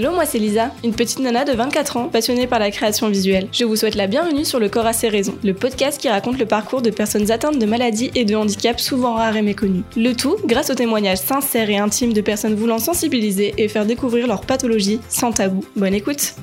Hello, moi c'est Lisa, une petite nana de 24 ans passionnée par la création visuelle. Je vous souhaite la bienvenue sur Le Corps à ses raisons, le podcast qui raconte le parcours de personnes atteintes de maladies et de handicaps souvent rares et méconnus. Le tout grâce aux témoignages sincères et intimes de personnes voulant sensibiliser et faire découvrir leur pathologie sans tabou. Bonne écoute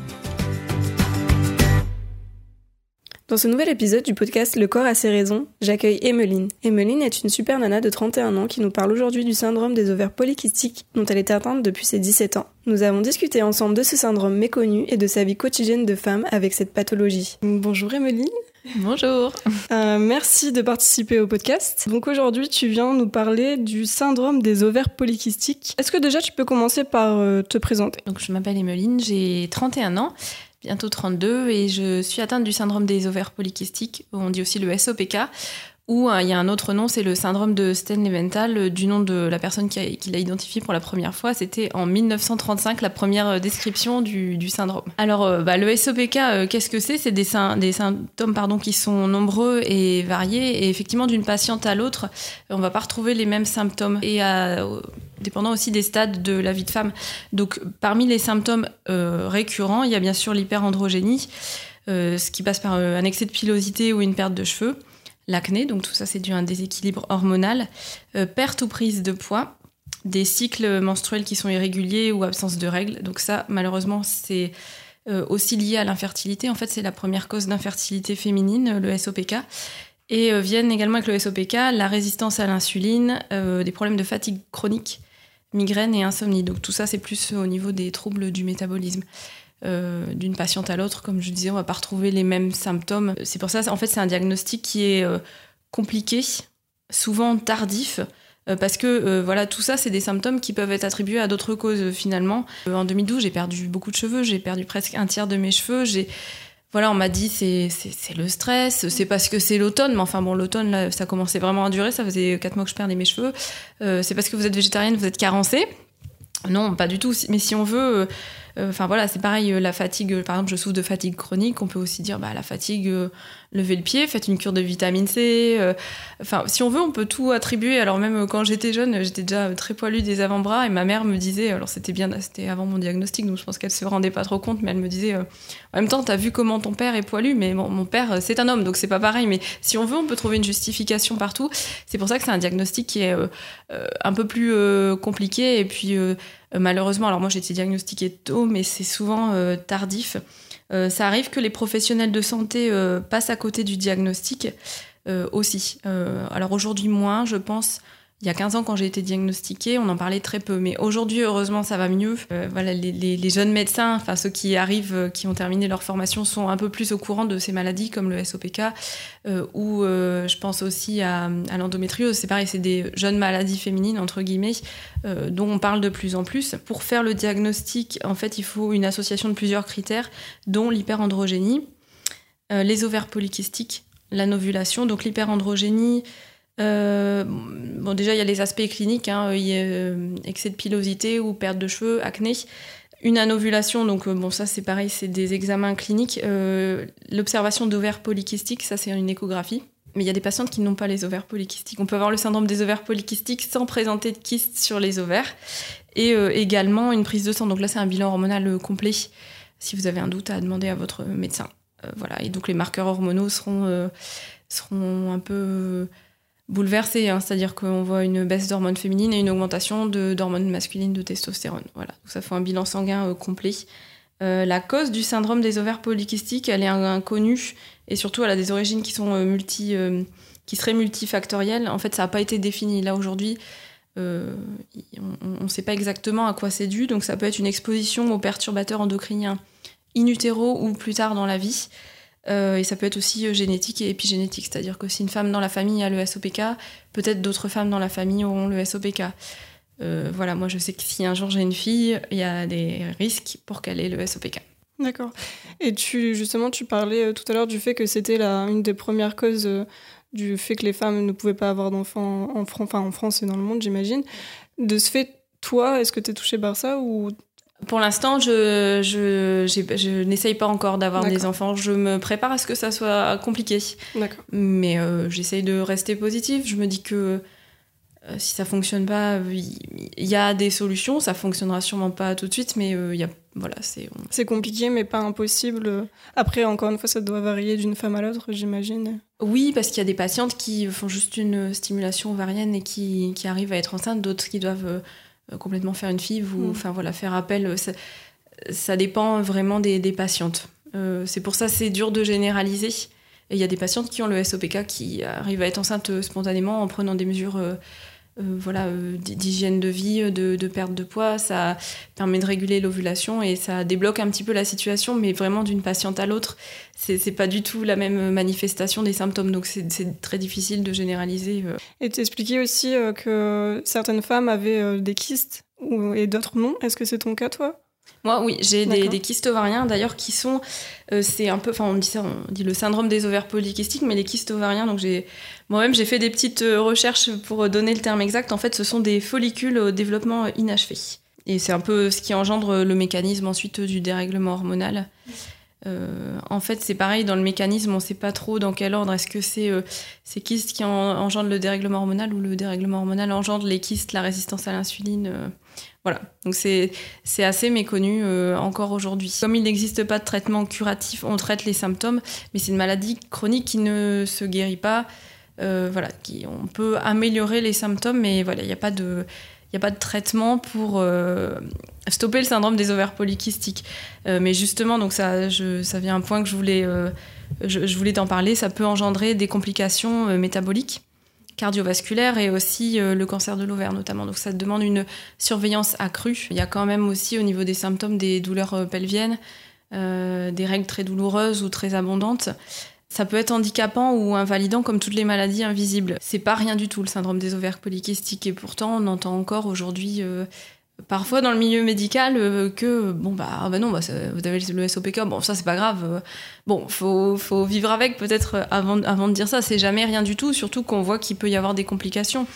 Dans ce nouvel épisode du podcast Le corps a ses raisons, j'accueille Emmeline. Emmeline est une super nana de 31 ans qui nous parle aujourd'hui du syndrome des ovaires polykystiques dont elle est atteinte depuis ses 17 ans. Nous avons discuté ensemble de ce syndrome méconnu et de sa vie quotidienne de femme avec cette pathologie. Bonjour Emmeline. Bonjour. Euh, merci de participer au podcast. Donc aujourd'hui, tu viens nous parler du syndrome des ovaires polykystiques. Est-ce que déjà tu peux commencer par euh, te présenter? Donc je m'appelle Emmeline, j'ai 31 ans bientôt 32, et je suis atteinte du syndrome des ovaires polykystiques, on dit aussi le SOPK, ou euh, il y a un autre nom, c'est le syndrome de Sten-Leventhal, euh, du nom de la personne qui, l'a identifié pour la première fois. C'était en 1935 la première euh, description du, syndrome. Alors, bah, le SOPK, qu'est-ce que c'est? C'est des, symptômes pardon, qui sont nombreux et variés. Et effectivement, d'une patiente à l'autre, on va pas retrouver les mêmes symptômes. Et dépendant aussi des stades de la vie de femme. Donc, parmi les symptômes récurrents, il y a bien sûr l'hyperandrogénie, ce qui passe par un excès de pilosité ou une perte de cheveux l'acné, donc tout ça c'est dû à un déséquilibre hormonal, euh, perte ou prise de poids, des cycles menstruels qui sont irréguliers ou absence de règles. Donc ça malheureusement c'est euh, aussi lié à l'infertilité. En fait c'est la première cause d'infertilité féminine, le SOPK. Et euh, viennent également avec le SOPK la résistance à l'insuline, des problèmes de fatigue chronique, migraine et insomnie. Donc tout ça c'est plus au niveau des troubles du métabolisme. Euh, d'une patiente à l'autre. Comme je disais, on va pas retrouver les mêmes symptômes. C'est pour ça, en fait, c'est un diagnostic qui est euh, compliqué, souvent tardif. Euh, parce que voilà, tout ça, c'est des symptômes qui peuvent être attribués à d'autres causes finalement. en 2012, j'ai perdu beaucoup de cheveux, j'ai perdu presque un tiers de mes cheveux. J'ai voilà, on m'a dit c'est c'est le stress, c'est parce que c'est l'automne, mais enfin bon, l'automne là, ça commençait vraiment à durer, ça faisait quatre mois que je perdais mes cheveux. c'est parce que vous êtes végétarienne, vous êtes carencée. Non, pas du tout. Mais si on veut enfin voilà, c'est pareil, euh, la fatigue, par exemple, je souffre de fatigue chronique, on peut aussi dire bah, la fatigue, euh, levez le pied, faites une cure de vitamine C. Enfin, si on veut, on peut tout attribuer. Alors même quand j'étais jeune, j'étais déjà très poilue des avant-bras et ma mère me disait, alors c'était bien, c'était avant mon diagnostic, donc je pense qu'elle se rendait pas trop compte, mais elle me disait, en même temps, t'as vu comment ton père est poilu, mais mon père, c'est un homme, donc c'est pas pareil. Mais si on veut, on peut trouver une justification partout. C'est pour ça que c'est un diagnostic qui est un peu plus compliqué et puis euh, malheureusement, alors moi j'ai été diagnostiquée tôt, mais c'est souvent euh, tardif. Euh, ça arrive que les professionnels de santé passent à côté du diagnostic aussi. alors aujourd'hui moins, je pense il y a 15 ans, quand j'ai été diagnostiquée, on en parlait très peu. Mais aujourd'hui, heureusement, ça va mieux. Euh, voilà, les, jeunes médecins, enfin ceux qui arrivent, euh, qui ont terminé leur formation, sont un peu plus au courant de ces maladies comme le SOPK, euh, ou je pense aussi à, l'endométriose. C'est pareil, c'est des jeunes maladies féminines, entre guillemets, dont on parle de plus en plus. Pour faire le diagnostic, en fait, il faut une association de plusieurs critères, dont l'hyperandrogénie, les ovaires polykystiques, la novulation. Donc l'hyperandrogénie, euh, bon, déjà, il y a les aspects cliniques, hein, il y a euh, excès de pilosité ou perte de cheveux, acné. Une anovulation, donc euh, bon, ça c'est pareil, c'est des examens cliniques. L'observation d'ovaires polykystiques, ça c'est une échographie. Mais il y a des patientes qui n'ont pas les ovaires polykystiques. On peut avoir le syndrome des ovaires polykystiques sans présenter de kystes sur les ovaires. Et également une prise de sang. Donc là, c'est un bilan hormonal complet. Si vous avez un doute, à demander à votre médecin. voilà. Et donc les marqueurs hormonaux seront, seront un peu bouleversé, hein. c'est-à-dire qu'on voit une baisse d'hormones féminines et une augmentation d'hormones masculines de testostérone. Voilà, ça fait un bilan sanguin euh, complet. Euh, la cause du syndrome des ovaires polykystiques, elle est inconnue et surtout elle a des origines qui sont euh, multi, qui seraient multifactorielles. En fait, ça n'a pas été défini. Là aujourd'hui, on ne sait pas exactement à quoi c'est dû, donc ça peut être une exposition aux perturbateurs endocriniens in utero ou plus tard dans la vie. Euh, et ça peut être aussi euh, génétique et épigénétique, c'est-à-dire que si une femme dans la famille a le SOPK, peut-être d'autres femmes dans la famille auront le SOPK. Euh, voilà, moi je sais que si un jour j'ai une fille, il y a des risques pour qu'elle ait le SOPK. D'accord. Et tu justement, tu parlais tout à l'heure du fait que c'était une des premières causes du fait que les femmes ne pouvaient pas avoir d'enfants en, enfin, en France et dans le monde, j'imagine. De ce fait, toi, est-ce que tu es touchée par ça ou pour l'instant, je, je, je n'essaye pas encore d'avoir des enfants. Je me prépare à ce que ça soit compliqué. Mais euh, j'essaye de rester positive. Je me dis que euh, si ça fonctionne pas, il y, a des solutions. Ça fonctionnera sûrement pas tout de suite, mais euh, il y a voilà, c'est. C'est compliqué, mais pas impossible. Après, encore une fois, ça doit varier d'une femme à l'autre, j'imagine. Oui, parce qu'il y a des patientes qui font juste une stimulation ovarienne et qui, qui arrivent à être enceintes, d'autres qui doivent complètement faire une FIV ou mm. enfin voilà faire appel. Ça, dépend vraiment des, des patientes. Euh, c'est pour ça c'est dur de généraliser. Et il y a des patientes qui ont le SOPK qui arrivent à être enceintes spontanément en prenant des mesures euh, voilà, euh, d'hygiène de vie, de, perte de poids. Ça permet de réguler l'ovulation et ça débloque un petit peu la situation, mais vraiment d'une patiente à l'autre, c'est pas du tout la même manifestation des symptômes. Donc c'est très difficile de généraliser. Euh. Et t'expliquais aussi que certaines femmes avaient des kystes et d'autres non. Est-ce que c'est ton cas, toi? Moi, oui, j'ai des, kystes ovariens d'ailleurs qui sont, euh, c'est un peu, enfin on dit ça, on dit le syndrome des ovaires polykystiques, mais les kystes ovariens, donc j'ai, moi-même j'ai fait des petites euh, recherches pour donner le terme exact. En fait, ce sont des follicules au développement inachevé. Et c'est un peu ce qui engendre le mécanisme ensuite du dérèglement hormonal. Euh, en fait, c'est pareil dans le mécanisme, on ne sait pas trop dans quel ordre. Est-ce que c'est ces kystes qui engendrent le dérèglement hormonal ou le dérèglement hormonal engendre les kystes, la résistance à l'insuline voilà, donc c'est assez méconnu euh, encore aujourd'hui. Comme il n'existe pas de traitement curatif, on traite les symptômes, mais c'est une maladie chronique qui ne se guérit pas. Euh, voilà, on peut améliorer les symptômes, mais voilà, il n'y a pas de il a pas de traitement pour euh, stopper le syndrome des ovaires polykystiques. mais justement, donc ça, ça vient un point que je voulais, je, je voulais t'en parler. Ça peut engendrer des complications métaboliques cardiovasculaire et aussi euh, le cancer de l'ovaire notamment. Donc ça demande une surveillance accrue. Il y a quand même aussi au niveau des symptômes des douleurs euh, pelviennes, euh, des règles très douloureuses ou très abondantes. Ça peut être handicapant ou invalidant comme toutes les maladies invisibles. C'est pas rien du tout le syndrome des ovaires polykystiques. Et pourtant on entend encore aujourd'hui parfois dans le milieu médical euh, que bon bah, ah bah non bah, vous avez le SOPK bon ça c'est pas grave. Euh, bon faut, faut vivre avec peut-être euh, avant, avant de dire ça. C'est jamais rien du tout surtout qu'on voit qu'il peut y avoir des complications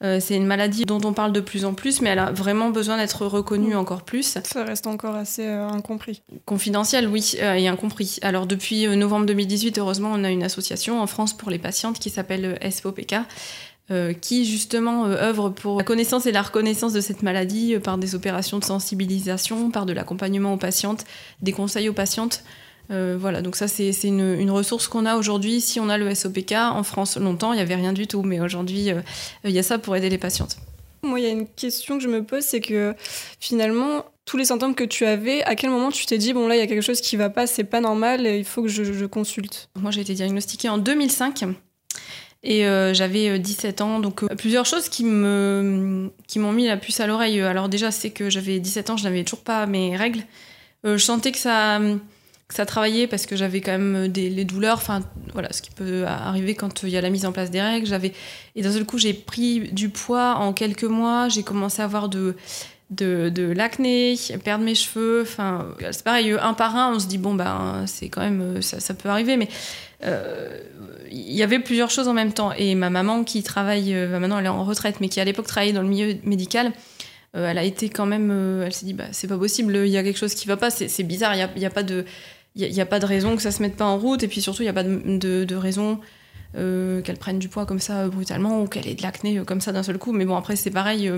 c'est une maladie dont on parle de plus en plus, mais elle a vraiment besoin d'être reconnue mm. encore plus. Ça reste encore assez incompris. Confidentiel, oui, et incompris. Alors depuis novembre 2018, heureusement, on a une association en France pour les patientes qui s'appelle SOPK, euh, qui justement euh, œuvre pour la connaissance et la reconnaissance de cette maladie euh, par des opérations de sensibilisation, par de l'accompagnement aux patientes, des conseils aux patientes. Voilà, donc ça c'est une, une, ressource qu'on a aujourd'hui. Si on a le SOPK en France, longtemps il n'y avait rien du tout, mais aujourd'hui il y a ça pour aider les patientes. Moi, il y a une question que je me pose, c'est que finalement, tous les symptômes que tu avais, à quel moment tu t'es dit, bon là, il y a quelque chose qui va pas, c'est pas normal, et il faut que je, je consulte? Moi, j'ai été diagnostiquée en 2005. Et euh, j'avais 17 euh, ans, donc euh, plusieurs choses qui me qui m'ont mis la puce à l'oreille. Alors déjà, c'est que j'avais 17 ans, je n'avais toujours pas mes règles. je sentais que ça ça travaillait parce que j'avais quand même des les douleurs, enfin voilà, ce qui peut arriver quand il y a la mise en place des règles. J'avais et d'un seul coup, j'ai pris du poids en quelques mois. J'ai commencé à avoir de de, l'acné, perdre mes cheveux. Enfin, c'est pareil, un par un, on se dit bon ben c'est quand même ça, peut arriver, mais euh, il y avait plusieurs choses en même temps. Et ma maman qui travaille, euh, maintenant elle est en retraite, mais qui à l'époque travaillait dans le milieu médical, euh, elle a été quand même, elle s'est dit, bah, c'est pas possible, il y a quelque chose qui va pas, c'est bizarre, il n'y a, pas de... Il n'y a, pas de raison que ça se mette pas en route, et puis surtout, il n'y a pas de, raison qu'elle prenne du poids comme ça brutalement, ou qu'elle ait de l'acné comme ça d'un seul coup. Mais bon, après, c'est pareil.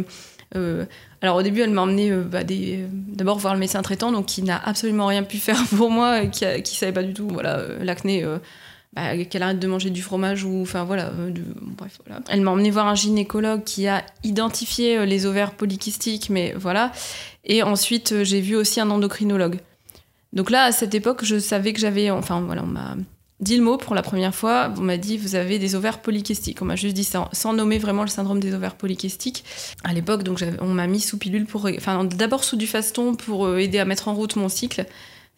alors au début, elle m'a emmené bah, d'abord voir le médecin traitant, donc qui n'a absolument rien pu faire pour moi, qui, ne savait pas du tout, voilà, l'acné bah, qu'elle arrête de manger du fromage ou enfin voilà, euh, bref. Elle m'a emmené voir un gynécologue qui a identifié euh, les ovaires polykystiques, mais voilà. Et ensuite euh, j'ai vu aussi un endocrinologue. Donc là à cette époque je savais que j'avais, enfin voilà, on m'a dit le mot pour la première fois. On m'a dit vous avez des ovaires polykystiques. On m'a juste dit ça sans nommer vraiment le syndrome des ovaires polykystiques. À l'époque donc on m'a mis sous pilule pour, enfin d'abord sous du faston pour aider à mettre en route mon cycle.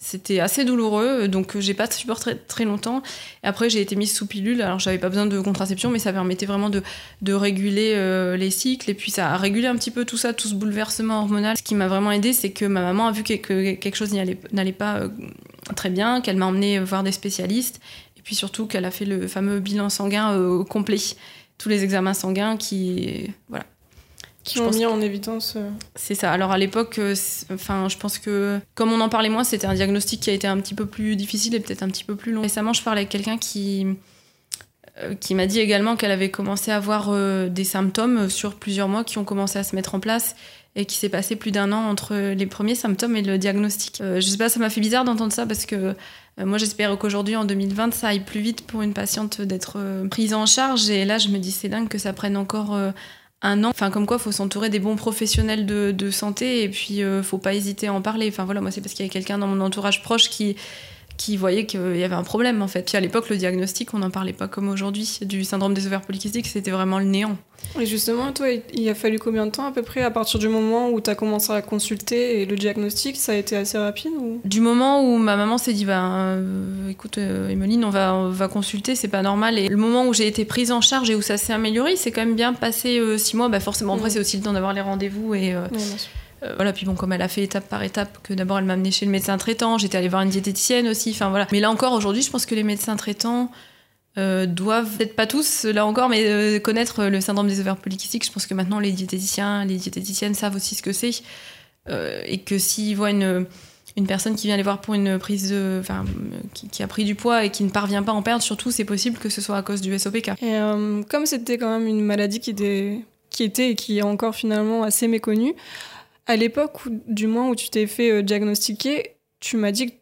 C'était assez douloureux, donc j'ai pas supporté très longtemps. après, j'ai été mise sous pilule. Alors, j'avais pas besoin de contraception, mais ça permettait vraiment de, réguler euh, les cycles. Et puis, ça a régulé un petit peu tout ça, tout ce bouleversement hormonal. Ce qui m'a vraiment aidé, c'est que ma maman a vu que, quelque chose n'allait pas euh, très bien, qu'elle m'a emmené voir des spécialistes. Et puis surtout, qu'elle a fait le fameux bilan sanguin euh, complet. Tous les examens sanguins qui. Voilà qui ont mis en évidence. Euh, c'est ça. Alors à l'époque, euh, enfin, je pense que comme on en parlait moins, c'était un diagnostic qui a été un petit peu plus difficile et peut-être un petit peu plus long. Récemment, je parlais avec quelqu'un qui euh, qui m'a dit également qu'elle avait commencé à avoir des symptômes sur plusieurs mois qui ont commencé à se mettre en place et qu'il s'est passé plus d'un an entre les premiers symptômes et le diagnostic. je sais pas, ça m'a fait bizarre d'entendre ça parce que moi j'espère qu'aujourd'hui en 2020 ça aille plus vite pour une patiente d'être prise en charge et là je me dis c'est dingue que ça prenne encore un an. Enfin, comme quoi, faut s'entourer des bons professionnels de, santé et puis euh, faut pas hésiter à en parler. Enfin voilà, moi c'est parce qu'il y a quelqu'un dans mon entourage proche qui qui voyait qu'il y avait un problème en fait. Puis à l'époque, le diagnostic, on n'en parlait pas comme aujourd'hui. Du syndrome des ovaires polykystiques, c'était vraiment le néant. Et justement, toi, il a fallu combien de temps à peu près à partir du moment où tu as commencé à consulter et le diagnostic, ça a été assez rapide ou... Du moment où ma maman s'est dit, bah, euh, écoute, euh, Emeline, on va, on va consulter, c'est pas normal. Et le moment où j'ai été prise en charge et où ça s'est amélioré, c'est quand même bien passé euh, six mois. Bah, forcément, après, c'est aussi le temps d'avoir les rendez-vous et. Euh, voilà, puis bon, comme elle a fait étape par étape, que d'abord elle m'a amené chez le médecin traitant, j'étais allée voir une diététicienne aussi, enfin voilà. Mais là encore, aujourd'hui, je pense que les médecins traitants euh, doivent, peut-être pas tous, là encore, mais euh, connaître le syndrome des ovaires polykystiques. Je pense que maintenant, les diététiciens, les diététiciennes savent aussi ce que c'est. et que s'ils voient une, une personne qui vient les voir pour une prise de. Enfin, qui, a pris du poids et qui ne parvient pas à en perdre, surtout, c'est possible que ce soit à cause du SOPK. Et comme c'était quand même une maladie qui était, qui était et qui est encore finalement assez méconnue, à l'époque, du moins où tu t'es fait euh, diagnostiquer, tu m'as dit que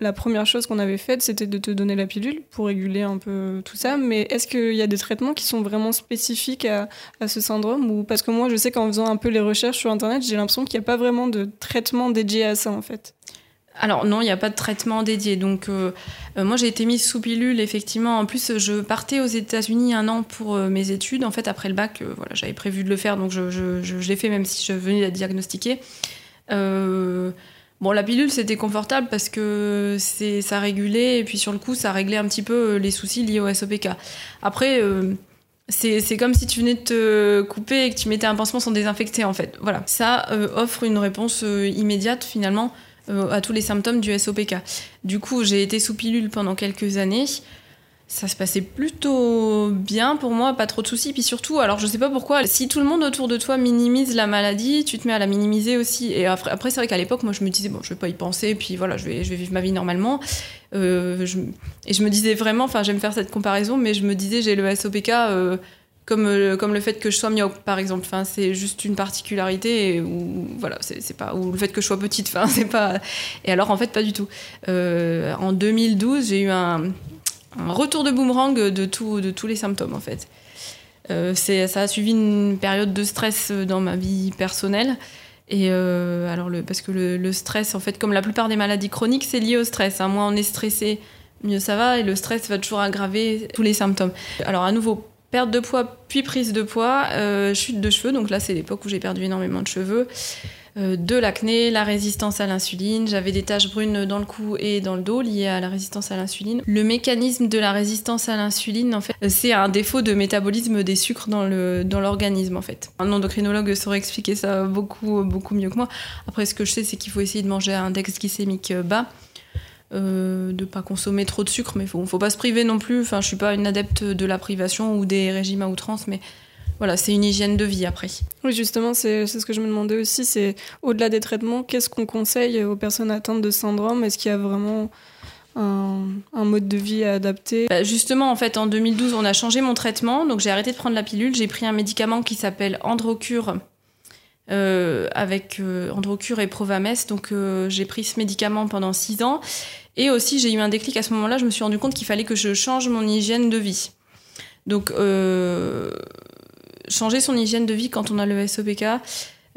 la première chose qu'on avait faite, c'était de te donner la pilule pour réguler un peu tout ça. Mais est-ce qu'il y a des traitements qui sont vraiment spécifiques à, ce syndrome ou Parce que moi, je sais qu'en faisant un peu les recherches sur Internet, j'ai l'impression qu'il n'y a pas vraiment de traitement dédié à ça, en fait. Alors non, il n'y a pas de traitement dédié. Donc euh, euh, moi j'ai été mise sous pilule effectivement. En plus je partais aux États-Unis un an pour euh, mes études. En fait après le bac, voilà j'avais prévu de le faire donc je, l'ai fait même si je venais d'être diagnostiquée. bon la pilule c'était confortable parce que c'est ça régulait et puis sur le coup ça réglait un petit peu les soucis liés au SOPK. Après c'est comme si tu venais de te couper et que tu mettais un pansement sans désinfecter en fait. Voilà, ça offre une réponse immédiate finalement euh, à tous les symptômes du SOPK. Du coup, j'ai été sous pilule pendant quelques années. Ça se passait plutôt bien pour moi, pas trop de soucis. Puis surtout, alors je sais pas pourquoi, si tout le monde autour de toi minimise la maladie, tu te mets à la minimiser aussi. Et après, après c'est vrai qu'à l'époque, moi je me disais, bon, je vais pas y penser, puis voilà, je vais, je vais vivre ma vie normalement. Euh, et je me disais vraiment, enfin j'aime faire cette comparaison, mais je me disais, j'ai le SOPK. Euh, comme, euh, comme le fait que je sois myope par exemple. Enfin c'est juste une particularité ou voilà c'est pas ou le fait que je sois petite enfin c'est pas et alors en fait pas du tout. Euh, en 2012 j'ai eu un, retour de boomerang de tout de tous les symptômes en fait. Euh, ça a suivi une période de stress dans ma vie personnelle. Et alors le, parce que le, stress en fait comme la plupart des maladies chroniques c'est lié au stress hein. moins on est stressé mieux ça va et le stress va toujours aggraver tous les symptômes. Alors à nouveau perte de poids puis prise de poids, euh, chute de cheveux, donc là c'est l'époque où j'ai perdu énormément de cheveux, euh, de l'acné, la résistance à l'insuline, j'avais des taches brunes dans le cou et dans le dos liées à la résistance à l'insuline. Le mécanisme de la résistance à l'insuline, en fait, c'est un défaut de métabolisme des sucres dans l'organisme dans en fait. Un endocrinologue saurait expliquer ça beaucoup, beaucoup mieux que moi. Après ce que je sais c'est qu'il faut essayer de manger un index glycémique bas euh, de pas consommer trop de sucre, mais faut, faut pas se priver non plus. Enfin, je suis pas une adepte de la privation ou des régimes à outrance, mais voilà, c'est une hygiène de vie après. Oui, justement, c'est ce que je me demandais aussi. C'est au-delà des traitements, qu'est-ce qu'on conseille aux personnes atteintes de syndrome? Est-ce qu'il y a vraiment un, mode de vie adapté bah, Justement, en fait, en 2012, on a changé mon traitement. Donc, j'ai arrêté de prendre la pilule. J'ai pris un médicament qui s'appelle Androcure. Euh, avec euh, Androcure et Provames. Donc euh, j'ai pris ce médicament pendant six ans. Et aussi j'ai eu un déclic à ce moment-là, je me suis rendu compte qu'il fallait que je change mon hygiène de vie. Donc changer son hygiène de vie quand on a le SOPK,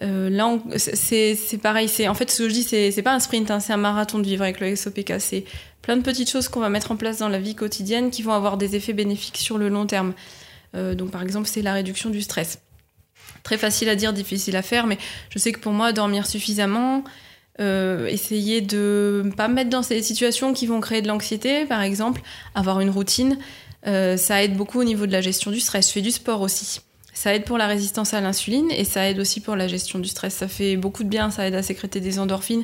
là c'est pareil. En fait ce que je dis, c'est pas un sprint, hein, c'est un marathon de vivre avec le SOPK. C'est plein de petites choses qu'on va mettre en place dans la vie quotidienne qui vont avoir des effets bénéfiques sur le long terme. donc par exemple c'est la réduction du stress très facile à dire, difficile à faire, mais je sais que pour moi, dormir suffisamment, euh, essayer de ne pas me mettre dans ces situations qui vont créer de l'anxiété, par exemple, avoir une routine, euh, ça aide beaucoup au niveau de la gestion du stress. Je fais du sport aussi. Ça aide pour la résistance à l'insuline et ça aide aussi pour la gestion du stress. Ça fait beaucoup de bien, ça aide à sécréter des endorphines.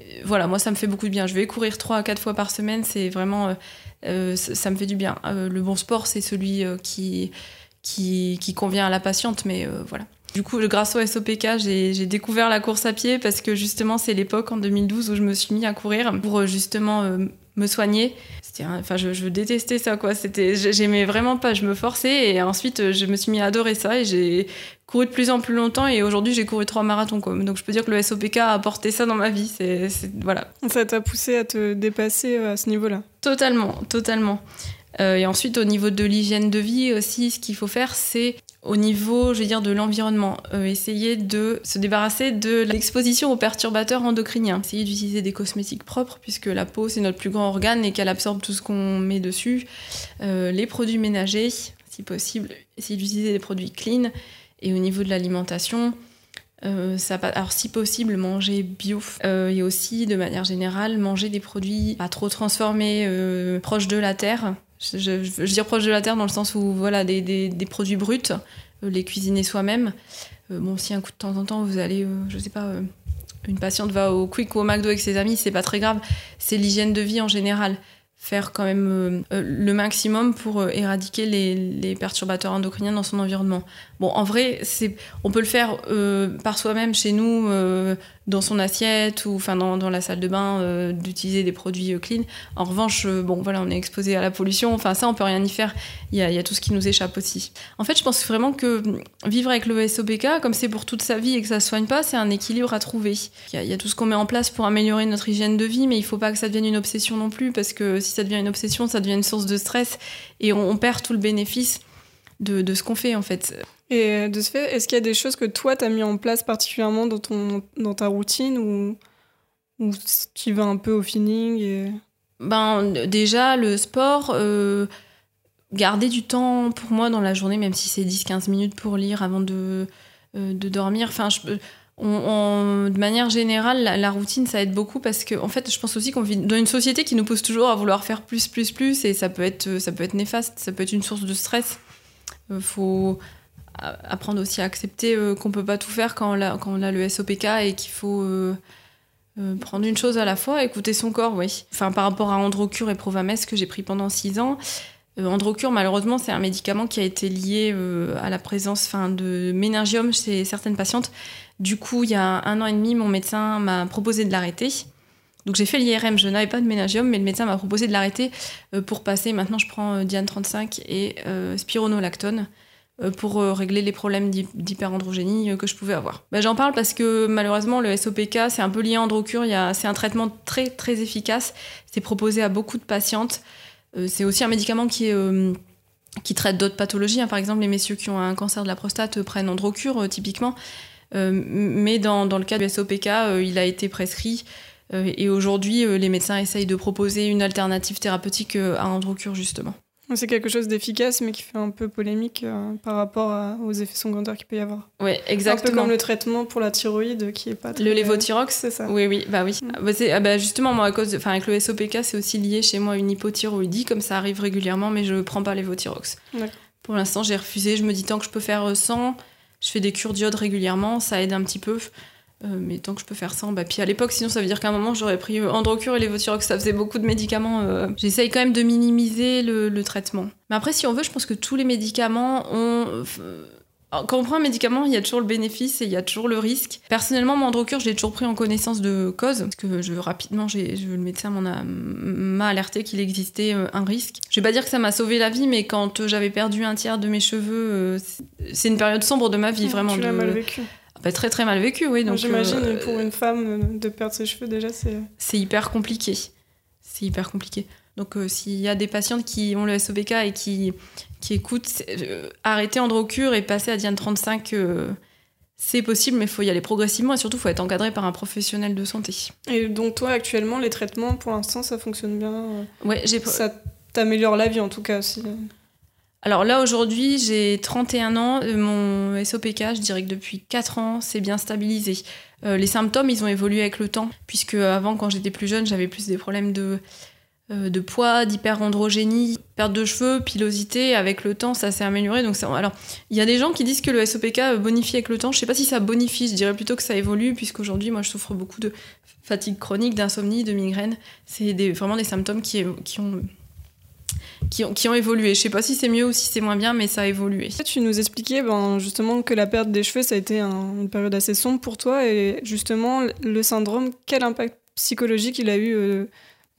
Euh, voilà, moi ça me fait beaucoup de bien. Je vais courir 3 à 4 fois par semaine, c'est vraiment. ça, me fait du bien. le bon sport, c'est celui qui qui, convient à la patiente, mais voilà. Du coup, grâce au SOPK, j'ai découvert la course à pied parce que justement, c'est l'époque en 2012 où je me suis mis à courir pour euh, justement euh, me soigner. Enfin, je, je, détestais ça, quoi. C'était, j'aimais vraiment pas. Je me forçais et ensuite, je me suis mis à adorer ça et j'ai couru de plus en plus longtemps et aujourd'hui, j'ai couru trois marathons, quoi. Donc, je peux dire que le SOPK a apporté ça dans ma vie. C'est, voilà. Ça t'a poussé à te dépasser à ce niveau-là? Totalement, totalement. Euh, et ensuite, au niveau de l'hygiène de vie aussi, ce qu'il faut faire, c'est au niveau, je dire, de l'environnement, euh, essayer de se débarrasser de l'exposition aux perturbateurs endocriniens. Essayer d'utiliser des cosmétiques propres, puisque la peau, c'est notre plus grand organe et qu'elle absorbe tout ce qu'on met dessus. Euh, les produits ménagers, si possible, essayer d'utiliser des produits clean. Et au niveau de l'alimentation, ça, alors si possible manger bio et aussi de manière générale manger des produits pas trop transformés proches de la terre je, je, dire proche de la terre dans le sens où voilà des produits bruts, euh, les cuisiner soi-même. Euh, bon, si un coup de temps en temps vous allez, euh, je sais pas, euh, une patiente va au Quick ou au McDo avec ses amis, c'est pas très grave. C'est l'hygiène de vie en général faire quand même euh, euh, le maximum pour euh, éradiquer les, perturbateurs endocriniens dans son environnement. Bon, en vrai, c'est, on peut le faire par soi-même chez nous, dans son assiette ou enfin dans, la salle de bain, d'utiliser des produits clean. En revanche, bon voilà, on est exposé à la pollution. Enfin ça, on peut rien y faire. Il y a, tout ce qui nous échappe aussi. En fait, je pense vraiment que vivre avec le SOPK, comme c'est pour toute sa vie et que ça se soigne pas, c'est un équilibre à trouver. Il y a, tout ce qu'on met en place pour améliorer notre hygiène de vie, mais il faut pas que ça devienne une obsession non plus parce que ça devient une obsession, ça devient une source de stress et on, on perd tout le bénéfice de, de ce qu'on fait en fait. Et de ce fait, est-ce qu'il y a des choses que toi, tu as mis en place particulièrement dans, ton, dans ta routine ou, ou tu vas un peu au feeling et... Ben, déjà, le sport, euh, garder du temps pour moi dans la journée, même si c'est 10-15 minutes pour lire avant de, euh, de dormir. Enfin, je, de manière générale, la, routine, ça aide beaucoup parce que, en fait, je pense aussi qu'on vit dans une société qui nous pousse toujours à vouloir faire plus, plus, plus, et ça peut être, ça peut être néfaste, ça peut être une source de stress. Euh, faut apprendre aussi à accepter euh, qu'on peut pas tout faire quand on a, le SOPK et qu'il faut euh, euh, prendre une chose à la fois, écouter son corps, oui. Enfin, par rapport à Androcure et Provamès que j'ai pris pendant six ans, euh, Androcure, malheureusement, c'est un médicament qui a été lié euh, à la présence fin, de méningium chez certaines patientes. Du coup, il y a un an et demi, mon médecin m'a proposé de l'arrêter. Donc j'ai fait l'IRM, je n'avais pas de méningium, mais le médecin m'a proposé de l'arrêter euh, pour passer. Maintenant, je prends euh, Diane 35 et euh, spironolactone euh, pour euh, régler les problèmes d'hyperandrogénie euh, que je pouvais avoir. Ben, J'en parle parce que malheureusement le SOPK c'est un peu lié à Androcure, c'est un traitement très très efficace, c'est proposé à beaucoup de patientes. C'est aussi un médicament qui est qui traite d'autres pathologies. Hein. Par exemple, les messieurs qui ont un cancer de la prostate prennent Androcure typiquement. mais dans, dans, le cas du SOPK, il a été prescrit et aujourd'hui, les médecins essayent de proposer une alternative thérapeutique à Androcure justement. C'est quelque chose d'efficace, mais qui fait un peu polémique euh, par rapport à, aux effets secondaires qu'il peut y avoir. Oui, exactement. Un peu comme le traitement pour la thyroïde, qui est pas très... Le lévothyrox C'est ça. Oui, oui, bah oui. Mm. Bah, ah bah justement, moi, à cause de, avec le SOPK, c'est aussi lié chez moi à une hypothyroïdie, comme ça arrive régulièrement, mais je prends pas lévothyrox. Pour l'instant, j'ai refusé. Je me dis, tant que je peux faire sans, je fais des cures d'iode régulièrement, ça aide un petit peu. Euh, mais tant que je peux faire ça, bah, puis à l'époque, sinon ça veut dire qu'à un moment j'aurais pris euh, Androcure et Levothyrox, ça faisait beaucoup de médicaments. Euh, J'essaye quand même de minimiser le, le, traitement. Mais après, si on veut, je pense que tous les médicaments ont. Quand on prend un médicament, il y a toujours le bénéfice et il y a toujours le risque. Personnellement, mon Androcure, je l'ai toujours pris en connaissance de cause, parce que je, rapidement, je, le médecin m'a alerté qu'il existait un risque. Je vais pas dire que ça m'a sauvé la vie, mais quand j'avais perdu un tiers de mes cheveux, c'est une période sombre de ma vie, vraiment. Tu de... mal vécu bah, très très mal vécu, oui. Donc j'imagine euh, pour une femme de perdre ses cheveux déjà c'est. C'est hyper compliqué. C'est hyper compliqué. Donc euh, s'il y a des patientes qui ont le SOPK et qui qui écoutent, euh, arrêter Androcure et passer à Diane 35, euh, c'est possible, mais il faut y aller progressivement et surtout il faut être encadré par un professionnel de santé. Et donc toi actuellement les traitements pour l'instant ça fonctionne bien. Ouais, j'ai. Ça t'améliore la vie en tout cas aussi. Alors là, aujourd'hui, j'ai 31 ans. Mon SOPK, je dirais que depuis 4 ans, c'est bien stabilisé. Euh, les symptômes, ils ont évolué avec le temps, puisque avant, quand j'étais plus jeune, j'avais plus des problèmes de, euh, de poids, d'hyperandrogénie, perte de cheveux, pilosité. Avec le temps, ça s'est amélioré. Donc. Alors, il y a des gens qui disent que le SOPK bonifie avec le temps. Je sais pas si ça bonifie, je dirais plutôt que ça évolue, puisqu'aujourd'hui, moi, je souffre beaucoup de fatigue chronique, d'insomnie, de migraine. C'est des, vraiment des symptômes qui, qui ont qui ont, qui ont évolué. Je sais pas si c'est mieux ou si c'est moins bien, mais ça a évolué. Tu nous expliquais ben, justement que la perte des cheveux, ça a été un, une période assez sombre pour toi. Et justement, le syndrome, quel impact psychologique il a eu euh,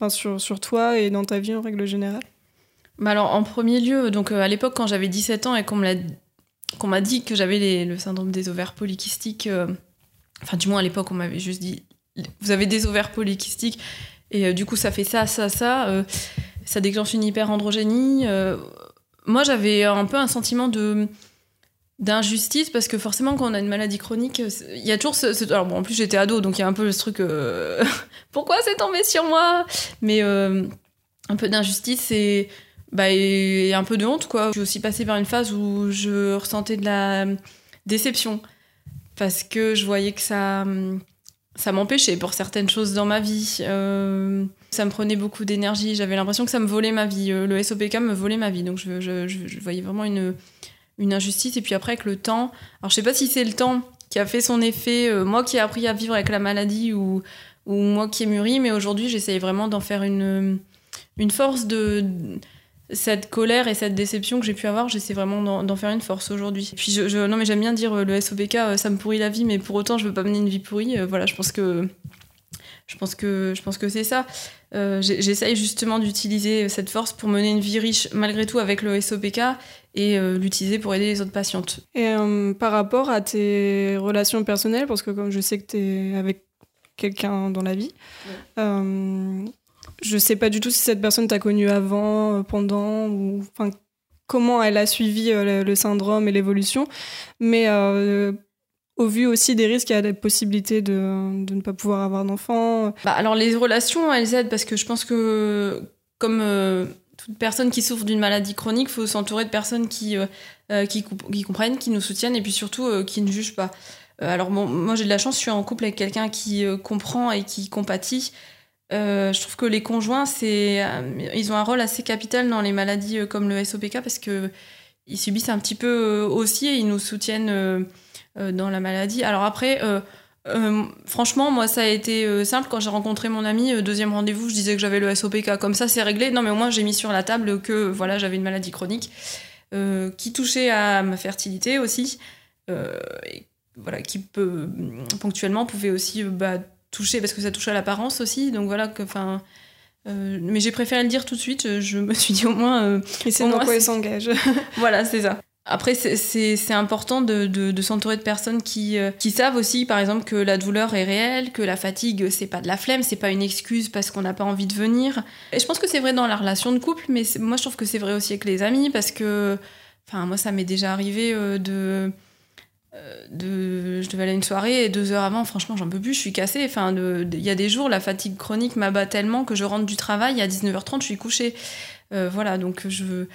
sur, sur toi et dans ta vie en règle générale? Bah alors, en premier lieu, donc à l'époque, quand j'avais 17 ans et qu'on m'a dit que j'avais le syndrome des ovaires polykystiques, enfin, du moins à l'époque, on m'avait juste dit vous avez des ovaires polykystiques et du coup, ça fait ça, ça, ça. Ça déclenche une hyperandrogénie. moi, j'avais un peu un sentiment de d'injustice parce que forcément quand on a une maladie chronique il y a toujours ce, alors bon en plus j'étais ado donc il y a un peu ce truc euh, pourquoi c'est tombé sur moi? Mais euh, un peu d'injustice et bah et un peu de honte quoi j'ai aussi passé par une phase où je ressentais de la déception parce que je voyais que ça ça m'empêchait pour certaines choses dans ma vie euh, ça me prenait beaucoup d'énergie j'avais l'impression que ça me volait ma vie le SOPK me volait ma vie donc je voyais vraiment une une injustice. Et puis après, avec le temps, alors je sais pas si c'est le temps qui a fait son effet, euh, moi qui ai appris à vivre avec la maladie ou, ou moi qui ai mûri, mais aujourd'hui, j'essaye vraiment d'en faire une, une force de, cette colère et cette déception que j'ai pu avoir, j'essaie vraiment d'en faire une force aujourd'hui. Puis je, non mais j'aime bien dire euh, le SOPK, euh, ça me pourrit la vie, mais pour autant je veux pas mener une vie pourrie. Voilà, je pense que je pense que je pense que c'est ça. J'essaye justement d'utiliser cette force pour mener une vie riche malgré tout avec le SOPK et euh, l'utiliser pour aider les autres patientes. Et euh, par rapport à tes relations personnelles, parce que comme je sais que tu es avec quelqu'un dans la vie, euh, je sais pas du tout si cette personne t'a connu avant, pendant, ou enfin comment elle a suivi le, syndrome et l'évolution, mais au vu aussi des risques, a des possibilités de, ne pas pouvoir avoir d'enfants. Bah, alors les relations, elles aident parce que je pense que comme toute personne qui souffre d'une maladie chronique, il faut s'entourer de personnes qui, euh, euh, qui, comprennent, qui nous soutiennent et puis surtout euh, qui ne jugent pas. alors moi j'ai de la chance, je suis en couple avec quelqu'un qui comprend et qui compatit. Je trouve que les conjoints, c'est, ils ont un rôle assez capital dans les maladies comme le SOPK parce que ils subissent un petit peu aussi et ils nous soutiennent dans la maladie. Alors après, euh, franchement, moi, ça a été euh, simple quand j'ai rencontré mon ami. Euh, deuxième rendez-vous, je disais que j'avais le SOPK. Comme ça, c'est réglé. Non, mais au moins, j'ai mis sur la table que voilà, j'avais une maladie chronique qui touchait à ma fertilité aussi. Et, voilà, qui peut ponctuellement pouvait aussi bah, toucher parce que ça touche à l'apparence aussi. Donc voilà, enfin. mais j'ai préféré le dire tout de suite. Je me suis dit au moins. Et c'est dans quoi il s'engage. voilà, c'est ça. Après, c'est important de, de, s'entourer de personnes qui, euh, qui savent aussi, par exemple, que la douleur est réelle, que la fatigue, c'est pas de la flemme, c'est pas une excuse parce qu'on n'a pas envie de venir. Et je pense que c'est vrai dans la relation de couple, mais moi, je trouve que c'est vrai aussi avec les amis parce que, enfin, moi, ça m'est déjà arrivé euh, de, euh, de. Je devais aller à une soirée et deux heures avant, franchement, j'en peux plus, je suis cassée. Enfin, il y a des jours, la fatigue chronique m'abat tellement que je rentre du travail, à 19h30, je suis couchée. voilà, donc je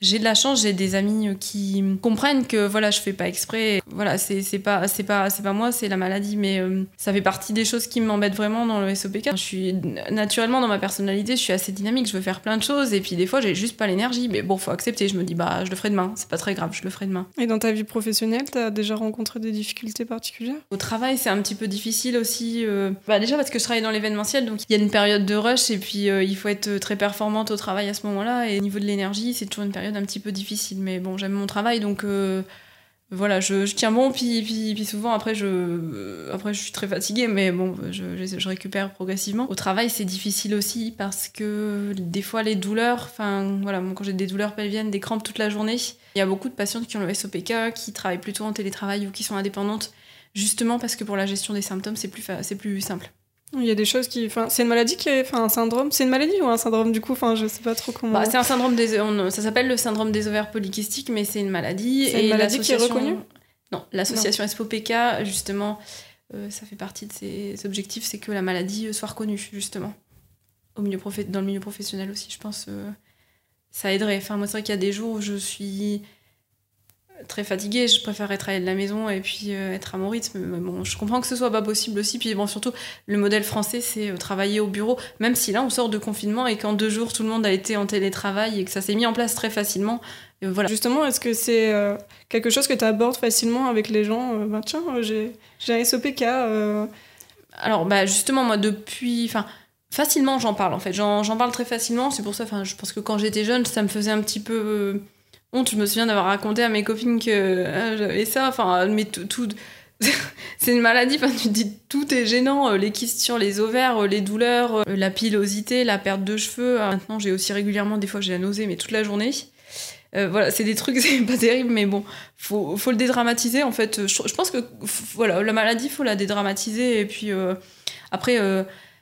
j'ai de la chance, j'ai des amis euh, qui comprennent que voilà, je fais pas exprès. Voilà, c'est pas c'est pas c'est pas moi, c'est la maladie, mais euh, ça fait partie des choses qui m'embêtent vraiment dans le SOPK. Je suis naturellement dans ma personnalité, je suis assez dynamique, je veux faire plein de choses et puis des fois j'ai juste pas l'énergie, mais bon, faut accepter. Je me dis bah je le ferai demain, c'est pas très grave, je le ferai demain. Et dans ta vie professionnelle, t'as déjà rencontré des difficultés particulières? Au travail, c'est un petit peu difficile aussi. Euh, bah déjà parce que je travaille dans l'événementiel, donc il y a une période de rush et puis il faut être très performante au travail à ce moment-là et au niveau de l'énergie, c'est toujours une période un petit peu difficile. Mais bon, j'aime mon travail, donc euh, voilà, je, tiens bon. Puis, puis, souvent, après je, euh, après, je suis très fatiguée, mais bon, je, récupère progressivement. Au travail, c'est difficile aussi parce que des fois, les douleurs, enfin, voilà, quand j'ai des douleurs pelviennes, des crampes toute la journée, il y a beaucoup de patientes qui ont le SOPK, qui travaillent plutôt en télétravail ou qui sont indépendantes, justement parce que pour la gestion des symptômes, c'est plus, c'est plus simple. Il y a des choses qui. Enfin, c'est une maladie qui est. Enfin, un syndrome. C'est une maladie ou un syndrome du coup? Enfin, je sais pas trop comment. Bah, c'est un syndrome des. ça s'appelle le syndrome des ovaires polykystiques, mais c'est une maladie. C'est une maladie qui est reconnue? Non, l'association SPOPK, justement, euh, ça fait partie de ses objectifs, c'est que la maladie euh, soit reconnue, justement. Au milieu Dans le milieu professionnel aussi, je pense. Euh, ça aiderait. Enfin, moi, c'est vrai qu'il y a des jours où je suis très fatiguée, je préférerais travailler de la maison et puis euh, être à mon rythme. Mais bon, je comprends que ce soit pas possible aussi. Puis bon, surtout, le modèle français, c'est euh, travailler au bureau, même si là, on sort de confinement et qu'en deux jours, tout le monde a été en télétravail et que ça s'est mis en place très facilement. voilà. Justement, est-ce que c'est euh, quelque chose que tu abordes facilement avec les gens bah, Tiens, j'ai un SOPK. Alors, bah, justement, moi, depuis. Enfin, facilement, j'en parle en fait. J'en parle très facilement. C'est pour ça, je pense que quand j'étais jeune, ça me faisait un petit peu honte. Je me souviens d'avoir raconté à mes copines que ah, j'avais ça. Enfin, mais tout, c'est une maladie, enfin, tu te dis tout est gênant, les kystes sur les ovaires, les douleurs, la pilosité, la perte de cheveux. Maintenant, j'ai aussi régulièrement, des fois, j'ai la nausée, mais toute la journée. voilà, c'est des trucs, c'est pas terrible, mais bon, faut, faut le dédramatiser. En fait, je, pense que voilà, la maladie, faut la dédramatiser. Et puis après,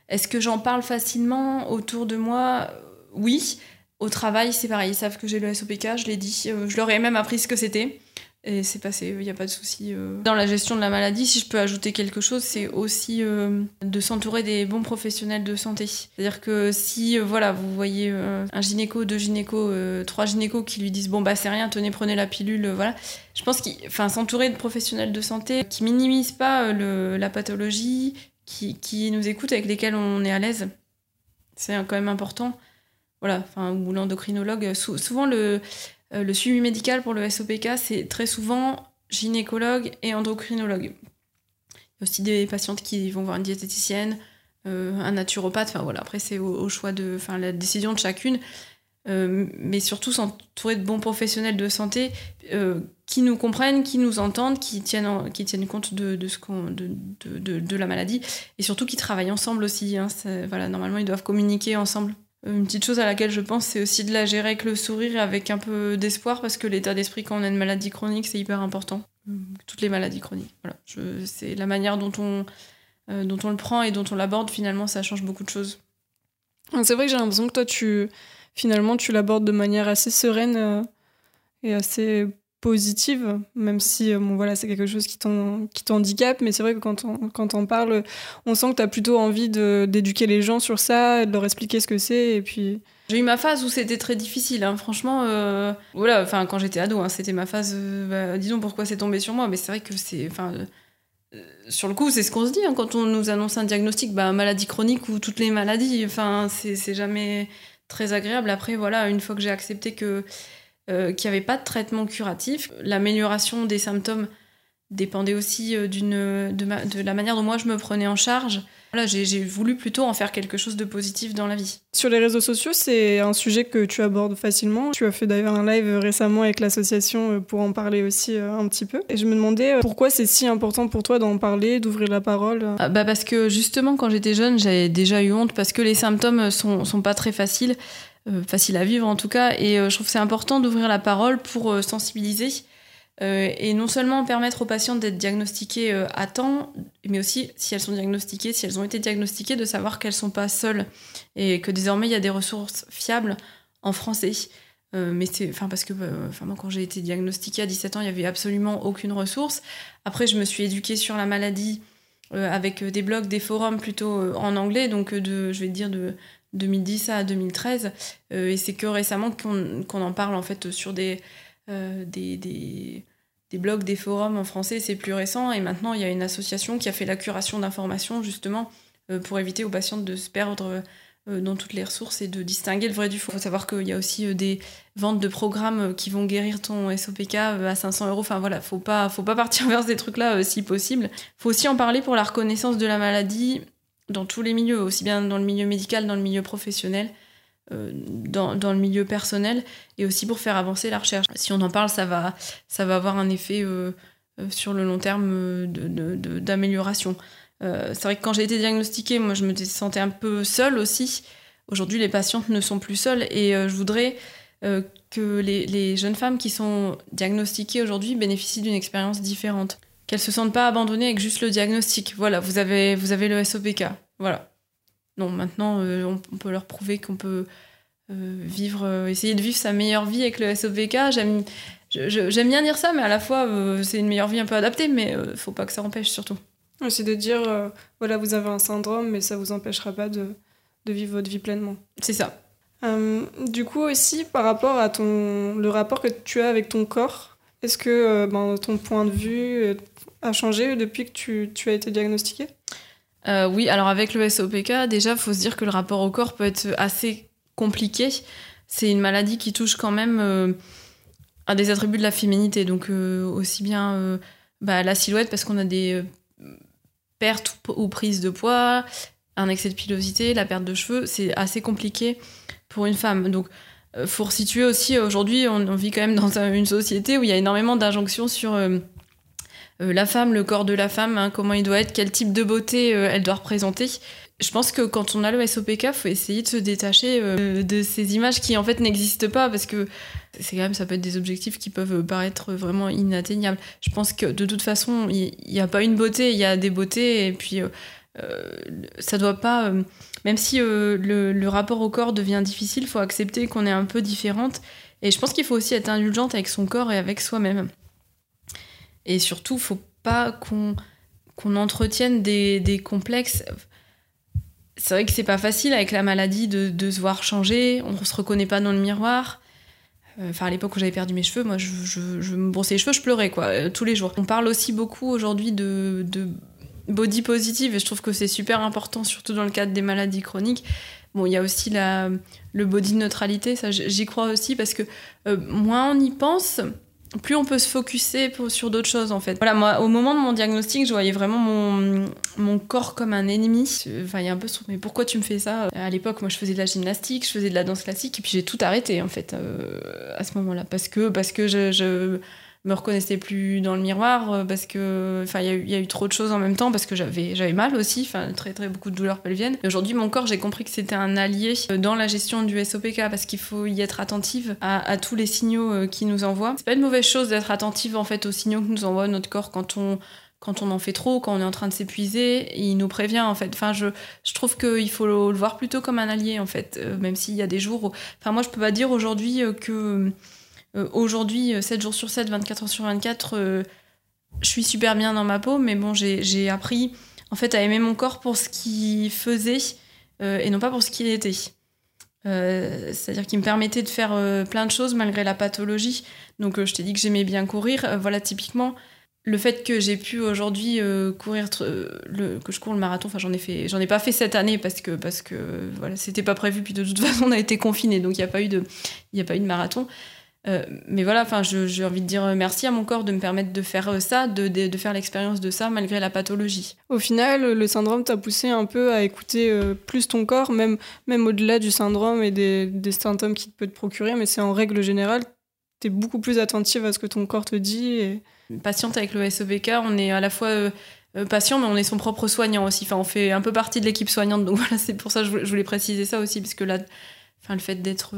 est-ce que j'en parle facilement autour de moi? Oui. Au travail, c'est pareil. Ils savent que j'ai le SOPK, je l'ai dit. je leur ai même appris ce que c'était. Et c'est passé, il n'y a pas de souci. Euh. Dans la gestion de la maladie, si je peux ajouter quelque chose, c'est aussi euh, de s'entourer des bons professionnels de santé. C'est-à-dire que si, euh, voilà, vous voyez un gynéco, deux gynécos, trois gynécos qui lui disent bon bah c'est rien, tenez, prenez la pilule, voilà. Je pense qu'il, enfin, s'entourer de professionnels de santé qui minimisent pas la pathologie, qui, qui nous écoutent, avec lesquels on est à l'aise, c'est quand même important. Voilà, enfin, ou l'endocrinologue. souvent le euh, le suivi médical pour le SOPK, c'est très souvent gynécologue et endocrinologue. Il y a aussi des patientes qui vont voir une diététicienne, euh, un naturopathe, enfin voilà, après c'est au, choix de, enfin la décision de chacune, euh, mais surtout s'entourer de bons professionnels de santé qui nous comprennent, qui nous entendent, qui tiennent, qui tiennent compte de, ce qu'on, de, de, la maladie, et surtout qui travaillent ensemble aussi. Hein, voilà, normalement ils doivent communiquer ensemble une petite chose à laquelle je pense, c'est aussi de la gérer avec le sourire et avec un peu d'espoir, parce que l'état d'esprit quand on a une maladie chronique, c'est hyper important. Toutes les maladies chroniques. Voilà. c'est la manière dont on, euh, dont on le prend et dont on l'aborde, finalement, ça change beaucoup de choses. C'est vrai que j'ai l'impression que toi, tu, finalement, tu l'abordes de manière assez sereine euh, et assez positive, même si euh, bon, voilà, c'est quelque chose qui t'handicape, mais c'est vrai que quand on, parle, on sent que tu as plutôt envie d'éduquer les gens sur ça, de leur expliquer ce que c'est, puis... J'ai eu ma phase où c'était très difficile, hein. franchement, euh, voilà, quand j'étais ado, hein, c'était ma phase, euh, bah, disons pourquoi c'est tombé sur moi, mais c'est vrai que c'est... Sur le coup, c'est ce qu'on se dit hein, quand on nous annonce un diagnostic, bah, maladie chronique ou toutes les maladies, enfin, c'est jamais très agréable. Après, voilà, une fois que j'ai accepté que euh, qu'il n'y avait pas de traitement curatif. L'amélioration des symptômes dépendait aussi euh, d'une, de, la manière dont moi je me prenais en charge. Voilà, j'ai, voulu plutôt en faire quelque chose de positif dans la vie. Sur les réseaux sociaux, c'est un sujet que tu abordes facilement. Tu as fait d'ailleurs un live récemment avec l'association euh, pour en parler aussi un petit peu. Et je me demandais pourquoi c'est si important pour toi d'en parler, d'ouvrir la parole. Ah, bah parce que justement, quand j'étais jeune, j'avais déjà eu honte parce que les symptômes sont, sont pas très faciles. Euh, facile à vivre en tout cas. Et euh, je trouve que c'est important d'ouvrir la parole pour euh, sensibiliser et non seulement permettre aux patients d'être diagnostiquées à temps, mais aussi si elles sont diagnostiquées, si elles ont été diagnostiquées, de savoir qu'elles sont pas seules et que désormais il y a des ressources fiables en français. mais c'est enfin parce que enfin moi quand j'ai été diagnostiquée à 17 ans il y avait absolument aucune ressource après je me suis éduquée sur la maladie avec des blogs des forums plutôt en anglais donc de je vais dire de 2010 à 2013. Euh, et c'est que récemment qu'on en parle en fait sur des, euh, des, des, des, blogs, des forums en français. C'est plus récent. Et maintenant, il y a une association qui a fait la curation d'informations justement euh, pour éviter aux patients de se perdre dans toutes les ressources et de distinguer le vrai du faux. Il faut savoir qu'il y a aussi des ventes de programmes qui vont guérir ton SOPK à 500 euros. Enfin voilà, faut pas, faut pas partir vers ces trucs-là si possible. faut aussi en parler pour la reconnaissance de la maladie dans tous les milieux, aussi bien dans le milieu médical, dans le milieu professionnel, euh, dans, dans, le milieu personnel, et aussi pour faire avancer la recherche. Si on en parle, ça va, ça va avoir un effet euh, euh, sur le long terme d'amélioration. c'est vrai que quand j'ai été diagnostiquée, moi je me sentais un peu seule aussi. Aujourd'hui, les patientes ne sont plus seules et je voudrais que les, les, jeunes femmes qui sont diagnostiquées aujourd'hui bénéficient d'une expérience différente qu'elles se sentent pas abandonnées avec juste le diagnostic. Voilà, vous avez, vous avez le SOPK. Voilà. Non, maintenant, euh, on, peut leur prouver qu'on peut euh, vivre, euh, essayer de vivre sa meilleure vie avec le SOPK. J'aime, j'aime bien dire ça, mais à la fois, c'est une meilleure vie un peu adaptée, mais faut pas que ça empêche surtout. C'est de dire, voilà, vous avez un syndrome, mais ça vous empêchera pas de, de vivre votre vie pleinement. C'est ça. du coup aussi, par rapport à ton, le rapport que tu as avec ton corps, est-ce que ben, ton point de vue, a changé depuis que tu, as été diagnostiqué euh, Oui, alors avec le SOPK, déjà, il faut se dire que le rapport au corps peut être assez compliqué. C'est une maladie qui touche quand même euh, à des attributs de la féminité, donc euh, aussi bien bah, la silhouette, parce qu'on a des pertes ou prises de poids, un excès de pilosité, la perte de cheveux, c'est assez compliqué pour une femme. Donc, faut resituer aussi, aujourd'hui, on, vit quand même dans une société où il y a énormément d'injonctions sur la femme, le corps de la femme, hein, comment il doit être, quel type de beauté elle doit représenter. Je pense que quand on a le SOPK, faut essayer de se détacher de ces images qui en fait n'existent pas parce que c'est quand même ça peut être des objectifs qui peuvent paraître vraiment inatteignables. Je pense que de toute façon, il n'y a pas une beauté, il y a des beautés et puis euh, ça doit pas. Euh, même si euh, le, rapport au corps devient difficile, il faut accepter qu'on est un peu différente. Et je pense qu'il faut aussi être indulgente avec son corps et avec soi-même. Et surtout, il faut pas qu'on entretienne des, complexes. C'est vrai que c'est pas facile avec la maladie de, se voir changer, on se reconnaît pas dans le miroir. Enfin, à l'époque où j'avais perdu mes cheveux, moi, je, me brossais les cheveux, je pleurais, quoi, tous les jours. On parle aussi beaucoup aujourd'hui de body positive et je trouve que c'est super important, surtout dans le cadre des maladies chroniques. Bon, il y a aussi le body neutralité, ça j'y crois aussi parce que euh, moins on y pense, plus on peut se focuser sur d'autres choses en fait. Voilà, moi au moment de mon diagnostic, je voyais vraiment mon, mon corps comme un ennemi. Enfin, il y a un peu mais pourquoi tu me fais ça? À l'époque, moi je faisais de la gymnastique, je faisais de la danse classique et puis j'ai tout arrêté en fait euh, à ce moment-là parce que parce que je me reconnaissais plus dans le miroir euh, parce que enfin il y, a eu trop de choses en même temps parce que j'avais j'avais mal aussi enfin très très beaucoup de douleurs pelviennes. Aujourd'hui mon corps j'ai compris que c'était un allié euh, dans la gestion du SOPK parce qu'il faut y être attentive à, tous les signaux euh, qui nous envoient c'est pas une mauvaise chose d'être attentive en fait aux signaux que nous envoie notre corps quand on quand on en fait trop, quand on est en train de s'épuiser, il nous prévient en fait. Enfin, je, je trouve qu'il faut le, voir plutôt comme un allié en fait, même s'il y a des jours où... Enfin, moi je peux pas dire aujourd'hui que aujourd'hui, 7 euh, jours sur 7, 24 heures sur 24, euh, je suis super bien dans ma peau, mais bon, j'ai appris en fait à aimer mon corps pour ce qu'il faisait et non pas pour ce qu'il était. C'est-à-dire qu'il me permettait de faire plein de choses malgré la pathologie. Donc je t'ai dit que j'aimais bien courir. voilà, typiquement, le fait que j'ai pu aujourd'hui courir que je cours le marathon enfin j'en ai fait ai pas fait cette année parce que parce que voilà c'était pas prévu puis de toute façon on a été confinés donc il n'y a a pas eu de marathon euh, mais voilà, enfin, j'ai envie de dire merci à mon corps de me permettre de faire euh, ça, de, de, faire l'expérience de ça malgré la pathologie. Au final, le syndrome t'a poussé un peu à écouter euh, plus ton corps, même, même au-delà du syndrome et des, des symptômes qu'il peut te procurer, mais c'est en règle générale, t'es beaucoup plus attentive à ce que ton corps te dit. Et... Patiente avec le SOBK, on est à la fois patient, mais on est son propre soignant aussi. Enfin, on fait un peu partie de l'équipe soignante, donc voilà, c'est pour ça que je voulais préciser ça aussi, parce que là, enfin, le fait d'être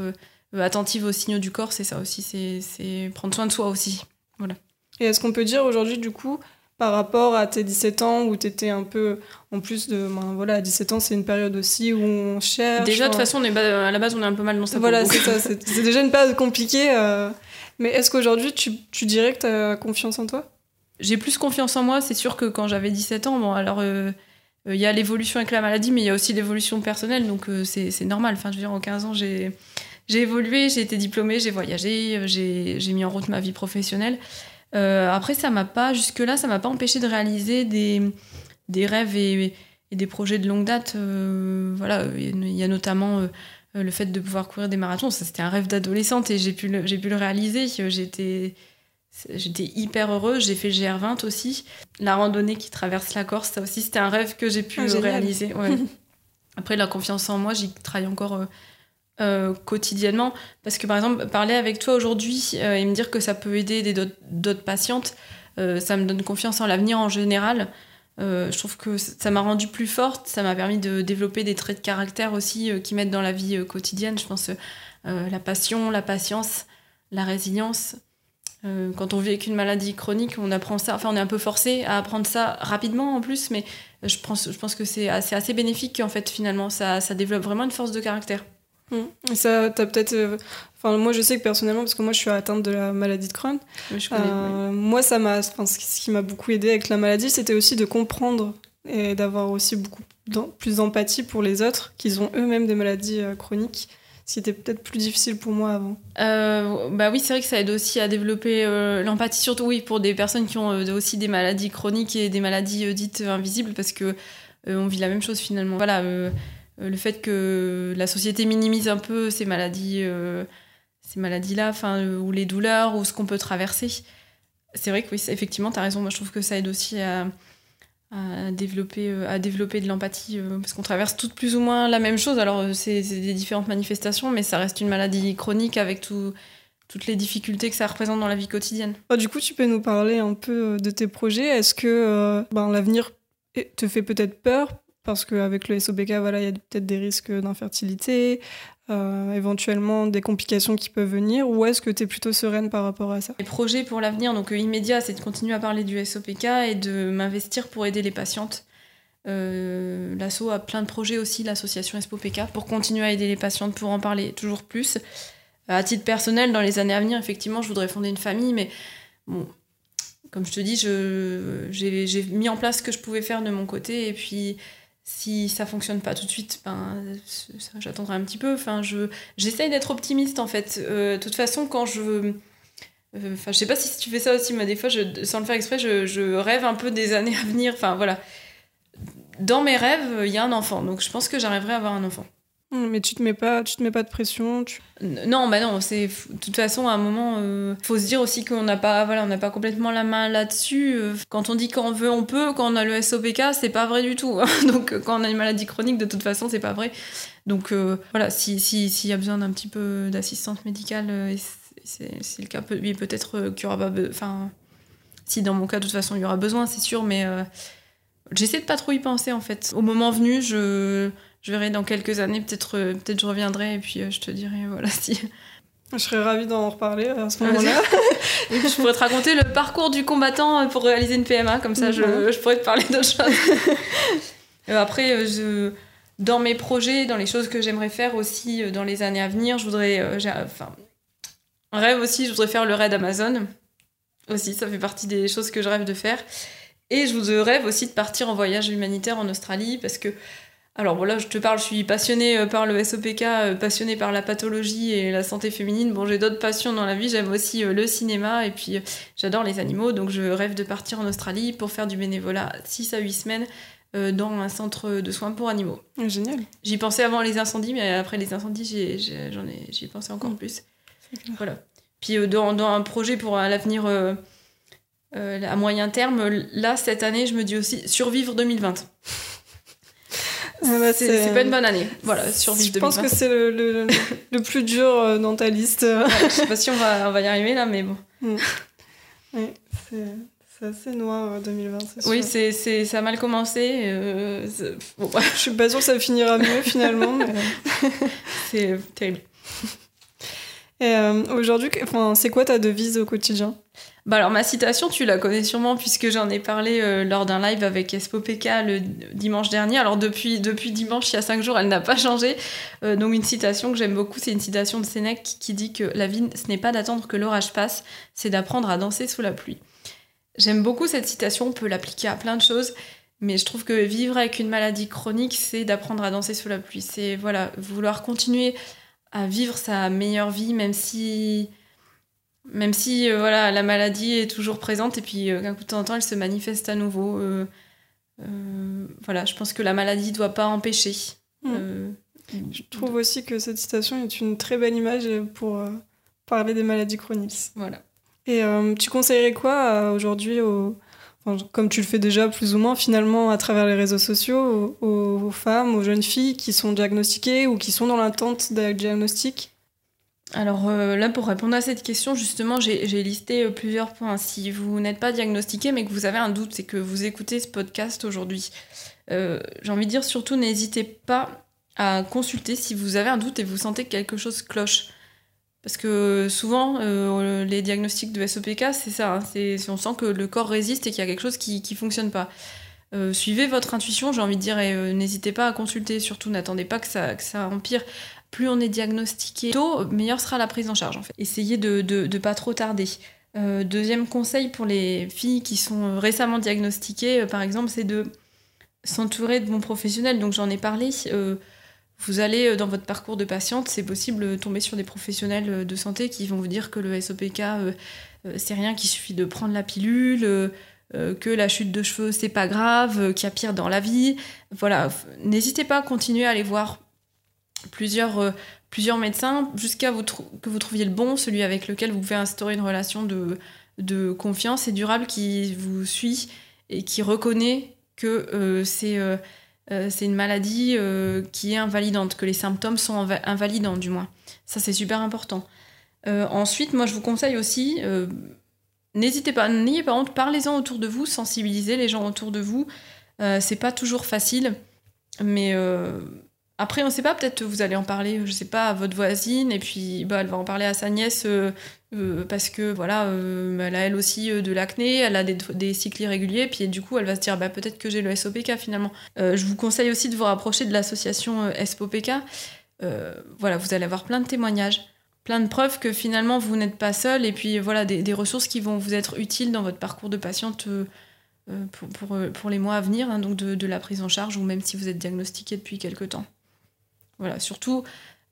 attentive aux signaux du corps, c'est ça aussi, c'est prendre soin de soi aussi. Voilà. Et est-ce qu'on peut dire aujourd'hui, du coup, par rapport à tes 17 ans où tu étais un peu en plus de ben, voilà à 17 ans c'est une période aussi où on cherche déjà de toute façon on est à la base on est un peu mal dans sa voilà c'est ça c'est déjà une période compliquée euh. mais est-ce qu'aujourd'hui tu, tu, dirais que tu as confiance en toi? J'ai plus confiance en moi c'est sûr que quand j'avais 17 ans bon alors euh, il y a l'évolution avec la maladie mais il y a aussi l'évolution personnelle donc c'est normal enfin je veux dire en 15 ans j'ai j'ai évolué, j'ai été diplômée, j'ai voyagé, euh, j'ai mis en route ma vie professionnelle. Euh, après, ça m'a pas, jusque-là, ça m'a pas empêché de réaliser des, des rêves et, des projets de longue date. Euh, voilà, il y a notamment le fait de pouvoir courir des marathons. Ça, c'était un rêve d'adolescente et j'ai pu, le, pu le réaliser. J'étais. J'étais hyper heureuse, j'ai fait le GR20 aussi. La randonnée qui traverse la Corse, ça aussi c'était un rêve que j'ai pu ah, réaliser. Après la confiance en moi, j'y travaille encore euh, quotidiennement. Parce que par exemple, parler avec toi aujourd'hui euh, et me dire que ça peut aider d'autres patientes, euh, ça me donne confiance en l'avenir en général. je trouve que ça m'a rendue plus forte, ça m'a permis de développer des traits de caractère aussi qui m'aident dans la vie quotidienne. Je pense la passion, la patience, la résilience. quand on vit avec une maladie chronique, on apprend ça. Enfin, on est un peu forcé à apprendre ça rapidement en plus, mais je pense, je pense que c'est assez, bénéfique en fait finalement. Ça développe vraiment une force de caractère. Mm. Ça, t'as peut-être. Euh, enfin, moi, je sais que personnellement, parce que moi, je suis atteinte de la maladie de Crohn. Euh, moi, ça m'a. Enfin, ce qui m'a beaucoup aidé avec la maladie, c'était aussi de comprendre et d'avoir aussi beaucoup plus d'empathie pour les autres, qu'ils ont eux-mêmes des maladies euh, chroniques. Ce qui était peut-être plus difficile pour moi avant. bah oui, c'est vrai que ça aide aussi à développer l'empathie, surtout oui, pour des personnes qui ont aussi des maladies chroniques et des maladies dites invisibles, parce que on vit la même chose finalement. Voilà euh, le fait que la société minimise un peu ces maladies, euh, ces maladies-là, enfin, euh, ou les douleurs, ou ce qu'on peut traverser. C'est vrai que oui, effectivement, tu as raison. Moi, je trouve que ça aide aussi à, développer, à développer de l'empathie, parce qu'on traverse toutes plus ou moins la même chose. Alors, c'est des différentes manifestations, mais ça reste une maladie chronique avec tout, toutes les difficultés que ça représente dans la vie quotidienne. Oh, du coup, tu peux nous parler un peu de tes projets. Est-ce que ben, l'avenir te fait peut-être peur parce qu'avec le SOPK, voilà, il y a peut-être des risques d'infertilité, euh, éventuellement des complications qui peuvent venir, ou est-ce que tu es plutôt sereine par rapport à ça? Les projets pour l'avenir, donc euh, immédiat, c'est de continuer à parler du SOPK et de m'investir pour aider les patientes. Euh, L'asso a plein de projets aussi, l'association SOPK, pour continuer à aider les patientes, pour en parler toujours plus. À titre personnel, dans les années à venir, effectivement, je voudrais fonder une famille, mais bon, comme je te dis, j'ai mis en place ce que je pouvais faire de mon côté, et puis si ça fonctionne pas tout de suite, ben, j'attendrai un petit peu. Enfin, je, j'essaye d'être optimiste en fait. Euh, de toute façon, quand je. Euh, enfin, je sais pas si tu fais ça aussi, mais des fois, sans le faire exprès, je, je, rêve un peu des années à venir. Enfin, voilà. Dans mes rêves, il y a un enfant. Donc, je pense que j'arriverai à avoir un enfant. Mais tu te mets pas, tu te mets pas de pression. Tu... Non, bah non. C'est de toute façon à un moment, euh, faut se dire aussi qu'on n'a pas, voilà, on n'a pas complètement la main là-dessus. Euh, quand on dit qu'on veut, on peut. Quand on a le SOPK, c'est pas vrai du tout. Hein. Donc quand on a une maladie chronique, de toute façon, c'est pas vrai. Donc euh, voilà, si s'il y a besoin d'un petit peu d'assistance médicale, c'est le cas. Peut-être qu'il y aura pas, enfin, si dans mon cas, de toute façon, il y aura besoin, c'est sûr. Mais j'essaie de pas trop y penser en fait. Au moment venu, je je verrai dans quelques années, peut-être euh, peut-être je reviendrai et puis euh, je te dirai voilà si. Je serais ravie d'en reparler à ce moment-là. je pourrais te raconter le parcours du combattant pour réaliser une PMA, comme ça je, mhm. je pourrais te parler d'autres choses. Après, je, dans mes projets, dans les choses que j'aimerais faire aussi euh, dans les années à venir, je voudrais. Enfin, un rêve aussi, je voudrais faire le raid Amazon. Aussi, ça fait partie des choses que je rêve de faire. Et je rêve aussi de partir en voyage humanitaire en Australie parce que alors voilà, je te parle, je suis passionnée euh, par le SOPK, euh, passionnée par la pathologie et la santé féminine. Bon, j'ai d'autres passions dans la vie, j'aime aussi euh, le cinéma et puis j'adore les animaux, donc je rêve de partir en Australie pour faire du bénévolat 6 à 8 semaines dans un centre de soins pour animaux. Ah, génial. J'y pensais avant les incendies, mais après les incendies, j'en ai, j'y ai, pensé encore mm. plus. Voilà. Puis dans, dans, un projet pour l'avenir à moyen terme, là, cette année, je me dis aussi survivre 2020. Ah bah, c'est pas une bonne année. Voilà, survivre Je pense que c'est le, le, le, plus dur euh, dans ta liste. je sais pas si on va, on va y arriver là, mais bon. Mm. Oui, c'est assez noir 2020, euh, Oui, c'est ça a mal commencé. Euh, bon, Je suis pas sûre que ça finira mieux finalement. mais... c'est terrible. Et aujourd'hui, c'est quoi ta devise au quotidien? Bah alors ma citation, tu la connais sûrement puisque j'en ai parlé euh, lors d'un live avec Espo PK le dimanche dernier. Alors depuis, depuis dimanche, il y a cinq jours, elle n'a pas changé. Euh, donc une citation que j'aime beaucoup, c'est une citation de Sénèque qui dit que la vie, ce n'est pas d'attendre que l'orage passe, c'est d'apprendre à danser sous la pluie. J'aime beaucoup cette citation, on peut l'appliquer à plein de choses. Mais je trouve que vivre avec une maladie chronique, c'est d'apprendre à danser sous la pluie. C'est voilà, vouloir continuer à vivre sa meilleure vie, même si même si euh, voilà, la maladie est toujours présente et puis euh, coup de temps en temps, elle se manifeste à nouveau. Euh, voilà, je pense que la maladie ne doit pas empêcher. Mm. je trouve aussi que cette citation est une très belle image pour parler des maladies chroniques. Voilà. Et tu conseillerais quoi aujourd'hui comme tu le fais déjà plus ou moins finalement à travers les réseaux sociaux, aux, femmes, aux jeunes filles qui sont diagnostiquées ou qui sont dans l'attente d'un diagnostic alors euh, là, pour répondre à cette question, justement, j'ai listé euh, plusieurs points. Si vous n'êtes pas diagnostiqué, mais que vous avez un doute, c'est que vous écoutez ce podcast aujourd'hui. Euh, j'ai envie de dire surtout, n'hésitez pas à consulter si vous avez un doute et vous sentez que quelque chose cloche. Parce que souvent, les diagnostics de SOPK, c'est ça. Hein, c'est on sent que le corps résiste et qu'il y a quelque chose qui ne fonctionne pas. suivez votre intuition, j'ai envie de dire, et n'hésitez pas à consulter. Surtout, n'attendez pas que ça, que ça empire plus on est diagnostiqué tôt, meilleure sera la prise en charge en fait. Essayez de ne pas trop tarder. Euh, deuxième conseil pour les filles qui sont récemment diagnostiquées, euh, par exemple, c'est de s'entourer de bons professionnels. Donc j'en ai parlé. Euh, vous allez dans votre parcours de patiente, c'est possible tomber sur des professionnels de santé qui vont vous dire que le SOPK, c'est rien, qu'il suffit de prendre la pilule. que la chute de cheveux c'est pas grave, qu'il y a pire dans la vie. Voilà, n'hésitez pas à continuer à aller voir plusieurs, euh, plusieurs médecins jusqu'à que vous trouviez le bon, celui avec lequel vous pouvez instaurer une relation de, de confiance et durable qui vous suit et qui reconnaît que euh, c'est euh, c'est une maladie qui est invalidante, que les symptômes sont invalidants du moins. Ça, c'est super important. ensuite, moi, je vous conseille aussi, n'hésitez pas, n'ayez pas honte, parlez-en autour de vous, sensibilisez les gens autour de vous. c'est pas toujours facile, mais après, on ne sait pas, peut-être vous allez en parler, je sais pas, à votre voisine, et puis bah, elle va en parler à sa nièce euh, euh, parce que voilà, euh, elle a elle aussi de l'acné, elle a des, cycles irréguliers, puis du coup elle va se dire bah, peut-être que j'ai le SOPK finalement. je vous conseille aussi de vous rapprocher de l'association SOPK. voilà, vous allez avoir plein de témoignages, plein de preuves que finalement vous n'êtes pas seul, et puis voilà, des, ressources qui vont vous être utiles dans votre parcours de patiente. Pour, pour, pour, les mois à venir, hein, donc de, de la prise en charge, ou même si vous êtes diagnostiqué depuis quelque temps. Voilà, surtout,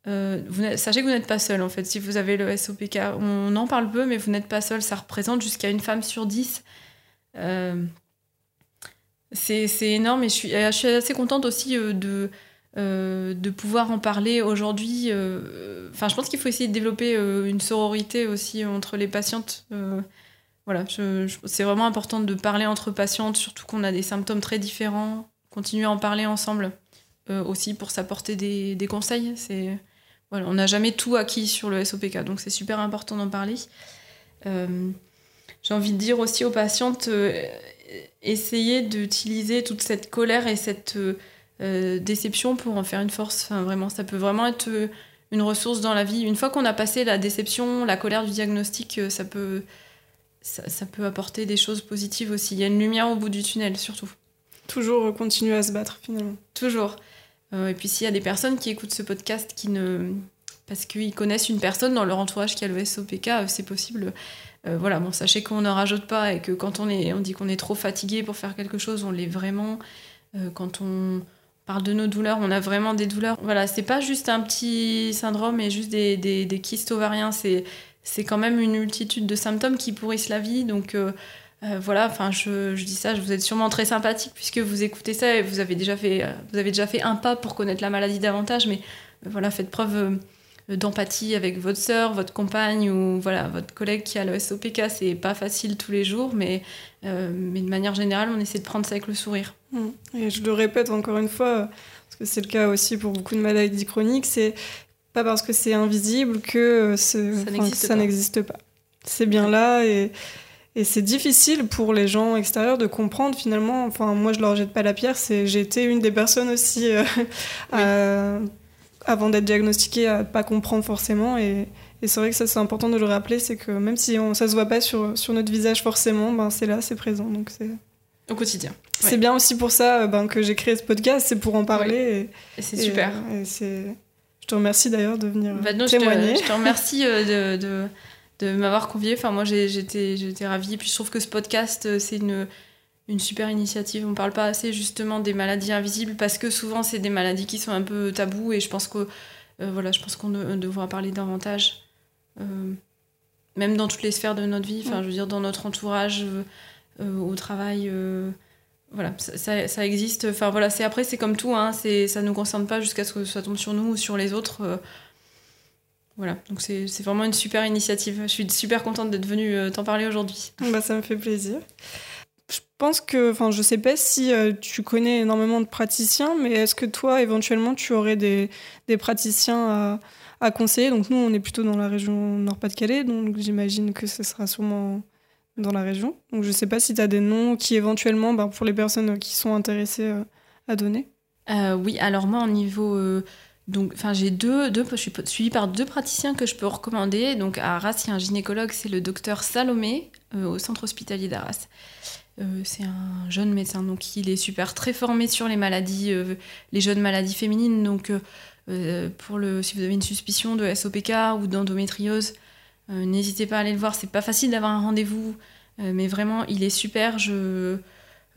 euh, sachez que vous n'êtes pas seul en fait. Si vous avez le SOPK, on en parle peu, mais vous n'êtes pas seul. Ça représente jusqu'à une femme sur dix. Euh, c'est énorme et je suis, je suis, assez contente aussi euh, de, de pouvoir en parler aujourd'hui. Enfin, je pense qu'il faut essayer de développer une sororité aussi entre les patientes. voilà, c'est vraiment important de parler entre patientes, surtout qu'on a des symptômes très différents. Continuer à en parler ensemble. Euh, aussi pour s'apporter des, des, conseils. C'est voilà, on n'a jamais tout acquis sur le SOPK, donc c'est super important d'en parler. Euh, j'ai envie de dire aussi aux patientes, euh, essayez d'utiliser toute cette colère et cette déception pour en faire une force. Enfin, vraiment, ça peut vraiment être une ressource dans la vie. Une fois qu'on a passé la déception, la colère du diagnostic, ça peut, ça, ça, peut apporter des choses positives aussi. Il y a une lumière au bout du tunnel, surtout. Toujours continuer à se battre, finalement. Toujours. Euh, et puis s'il y a des personnes qui écoutent ce podcast qui ne parce qu'ils connaissent une personne dans leur entourage qui a le SOPK, euh, c'est possible. Euh, voilà, bon, sachez qu'on ne rajoute pas et que quand on, est, on dit qu'on est trop fatigué pour faire quelque chose, on l'est vraiment. quand on parle de nos douleurs, on a vraiment des douleurs. Voilà, c'est pas juste un petit syndrome et juste des, des, des kystes ovariens, c'est, c'est quand même une multitude de symptômes qui pourrissent la vie. Donc voilà, enfin, je, dis ça, vous êtes sûrement très sympathique puisque vous écoutez ça et vous avez déjà fait, euh, vous avez déjà fait un pas pour connaître la maladie davantage, mais euh, voilà, faites preuve d'empathie avec votre sœur, votre compagne ou voilà, votre collègue qui a le SOPK. C'est pas facile tous les jours, mais, mais de manière générale, on essaie de prendre ça avec le sourire. Mmh. Et je le répète encore une fois, parce que c'est le cas aussi pour beaucoup de maladies chroniques, c'est pas parce que c'est invisible que ça n'existe pas. C'est bien là et et c'est difficile pour les gens extérieurs de comprendre finalement. Enfin, moi, je leur jette pas la pierre. C'est j'ai été une des personnes aussi euh, avant d'être diagnostiquée à pas comprendre forcément. Et, et c'est vrai que ça c'est important de le rappeler, c'est que même si on, ça se voit pas sur, sur notre visage forcément, ben c'est là, c'est présent. Donc c'est au quotidien. C'est bien aussi pour ça ben, que j'ai créé ce podcast, c'est pour en parler. Et, c'est super. Et, je te remercie d'ailleurs de venir bah témoigner. Je te, remercie euh, de de m'avoir convié. Enfin, moi, j'étais, j'étais ravie. Puis, je trouve que ce podcast, euh, c'est une, une super initiative. On parle pas assez justement des maladies invisibles parce que souvent, c'est des maladies qui sont un peu tabous. Et je pense que, euh, voilà, je pense qu'on devra parler davantage, euh, même dans toutes les sphères de notre vie. Enfin, je veux dire, dans notre entourage, au travail. voilà, ça, ça, existe. Enfin, voilà, c'est après, c'est comme tout. Hein, c'est, ça nous concerne pas jusqu'à ce que ça tombe sur nous ou sur les autres. Voilà, donc c'est vraiment une super initiative. Je suis super contente d'être venue euh, t'en parler aujourd'hui. Bah, ça me fait plaisir. Je pense que, enfin, je sais pas si euh, tu connais énormément de praticiens, mais est-ce que toi, éventuellement, tu aurais des, des praticiens à, à, conseiller? Donc, nous, on est plutôt dans la région Nord-Pas-de-Calais, donc j'imagine que ce sera sûrement dans la région. Donc, je sais pas si tu as des noms qui, éventuellement, ben, pour les personnes qui sont intéressées, euh, à donner. oui, alors moi, au niveau donc, enfin, j'ai deux, deux, je suis suivie par deux praticiens que je peux recommander. Donc, à Arras, il y a un gynécologue, c'est le docteur Salomé, euh, au centre hospitalier d'Arras. Euh, c'est un jeune médecin, donc il est super très formé sur les maladies, euh, les jeunes maladies féminines. Donc, pour le, si vous avez une suspicion de SOPK ou d'endométriose, n'hésitez pas à aller le voir. C'est pas facile d'avoir un rendez-vous, mais vraiment, il est super.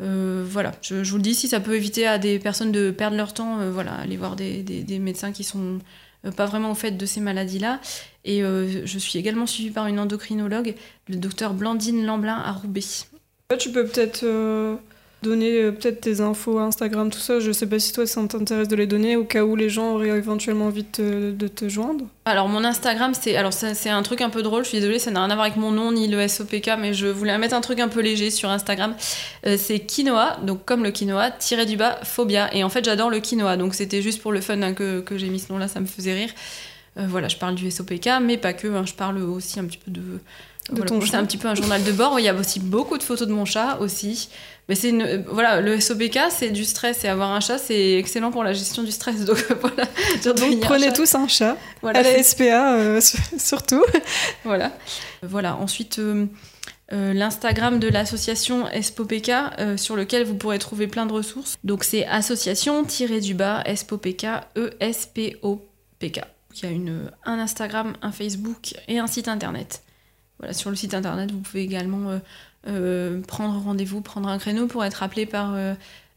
Euh, voilà, je, vous le dis, si ça peut éviter à des personnes de perdre leur temps, euh, voilà, aller voir des, médecins qui sont euh, pas vraiment au fait de ces maladies-là. Et je suis également suivie par une endocrinologue, le docteur Blandine Lamblin à Roubaix. Tu peux peut-être donner euh, peut-être tes infos Instagram, tout ça. Je sais pas si toi ça t'intéresse de les donner au cas où les gens auraient éventuellement envie de te, joindre. Alors mon Instagram c'est alors c'est un truc un peu drôle. Je suis désolée, ça n'a rien à voir avec mon nom ni le SOPK, mais je voulais mettre un truc un peu léger sur Instagram. Euh, c'est quinoa, donc comme le quinoa tiré du bas phobia. Et en fait j'adore le quinoa, donc c'était juste pour le fun hein, que, j'ai mis ce nom là, ça me faisait rire. voilà, je parle du SOPK, mais pas que. hein, je parle aussi un petit peu de. De ton c'est un petit peu un journal de bord. Il y a aussi beaucoup de photos de mon chat aussi. Mais c'est une- euh, voilà, le SOPK, c'est du stress et avoir un chat, c'est excellent pour la gestion du stress. Donc voilà. Donc prenez tous un chat, Voilà, à la SPA euh, surtout. Voilà. Voilà. Ensuite, euh, euh, l'Instagram de l'association SPOPK, euh, sur lequel vous pourrez trouver plein de ressources. Donc, c'est association-du-bas SPOPK, E-S-P-O-P-K. Il y a une, un Instagram, un Facebook et un site internet. Voilà, sur le site internet, vous pouvez également euh, euh, prendre rendez-vous, prendre un créneau pour être appelé par euh,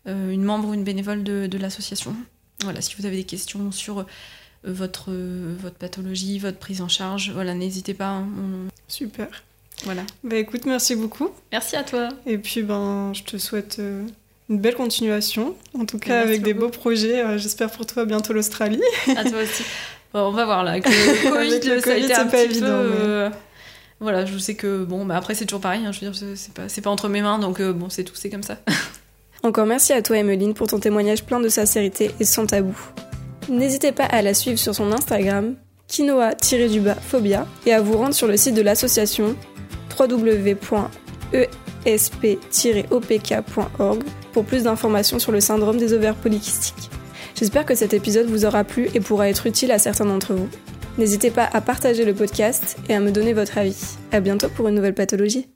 une membre ou une bénévole de, de l'association. Voilà, si vous avez des questions sur votre, votre pathologie, votre prise en charge, voilà, n'hésitez pas. hein, on- Super. Voilà. Bah écoute, merci beaucoup. Merci à toi. Et puis ben, je te souhaite euh, une belle continuation. En tout cas, Merci avec des beaucoup. beaux projets. Euh, J'espère pour toi bientôt l'Australie. À toi aussi. Bon, on va voir là. Avec le Covid, le ça a été un c'est pas petit évident, peu, mais- euh, Voilà, je sais que bon, bah après c'est toujours pareil. hein, je veux dire, c'est- pas, pas entre mes mains, donc euh, bon, c'est tout, c'est comme ça. Encore merci à toi, Emeline, pour ton témoignage plein de sincérité et sans tabou. N'hésitez pas à la suivre sur son Instagram, quinoa-phobia, et à vous rendre sur le site de l'association www.esp-opk.org pour plus d'informations sur le syndrome des ovaires polykystiques. J'espère que cet épisode vous aura plu et pourra être utile à certains d'entre vous. N'hésitez pas à partager le podcast et à me donner votre avis. À bientôt pour une nouvelle pathologie.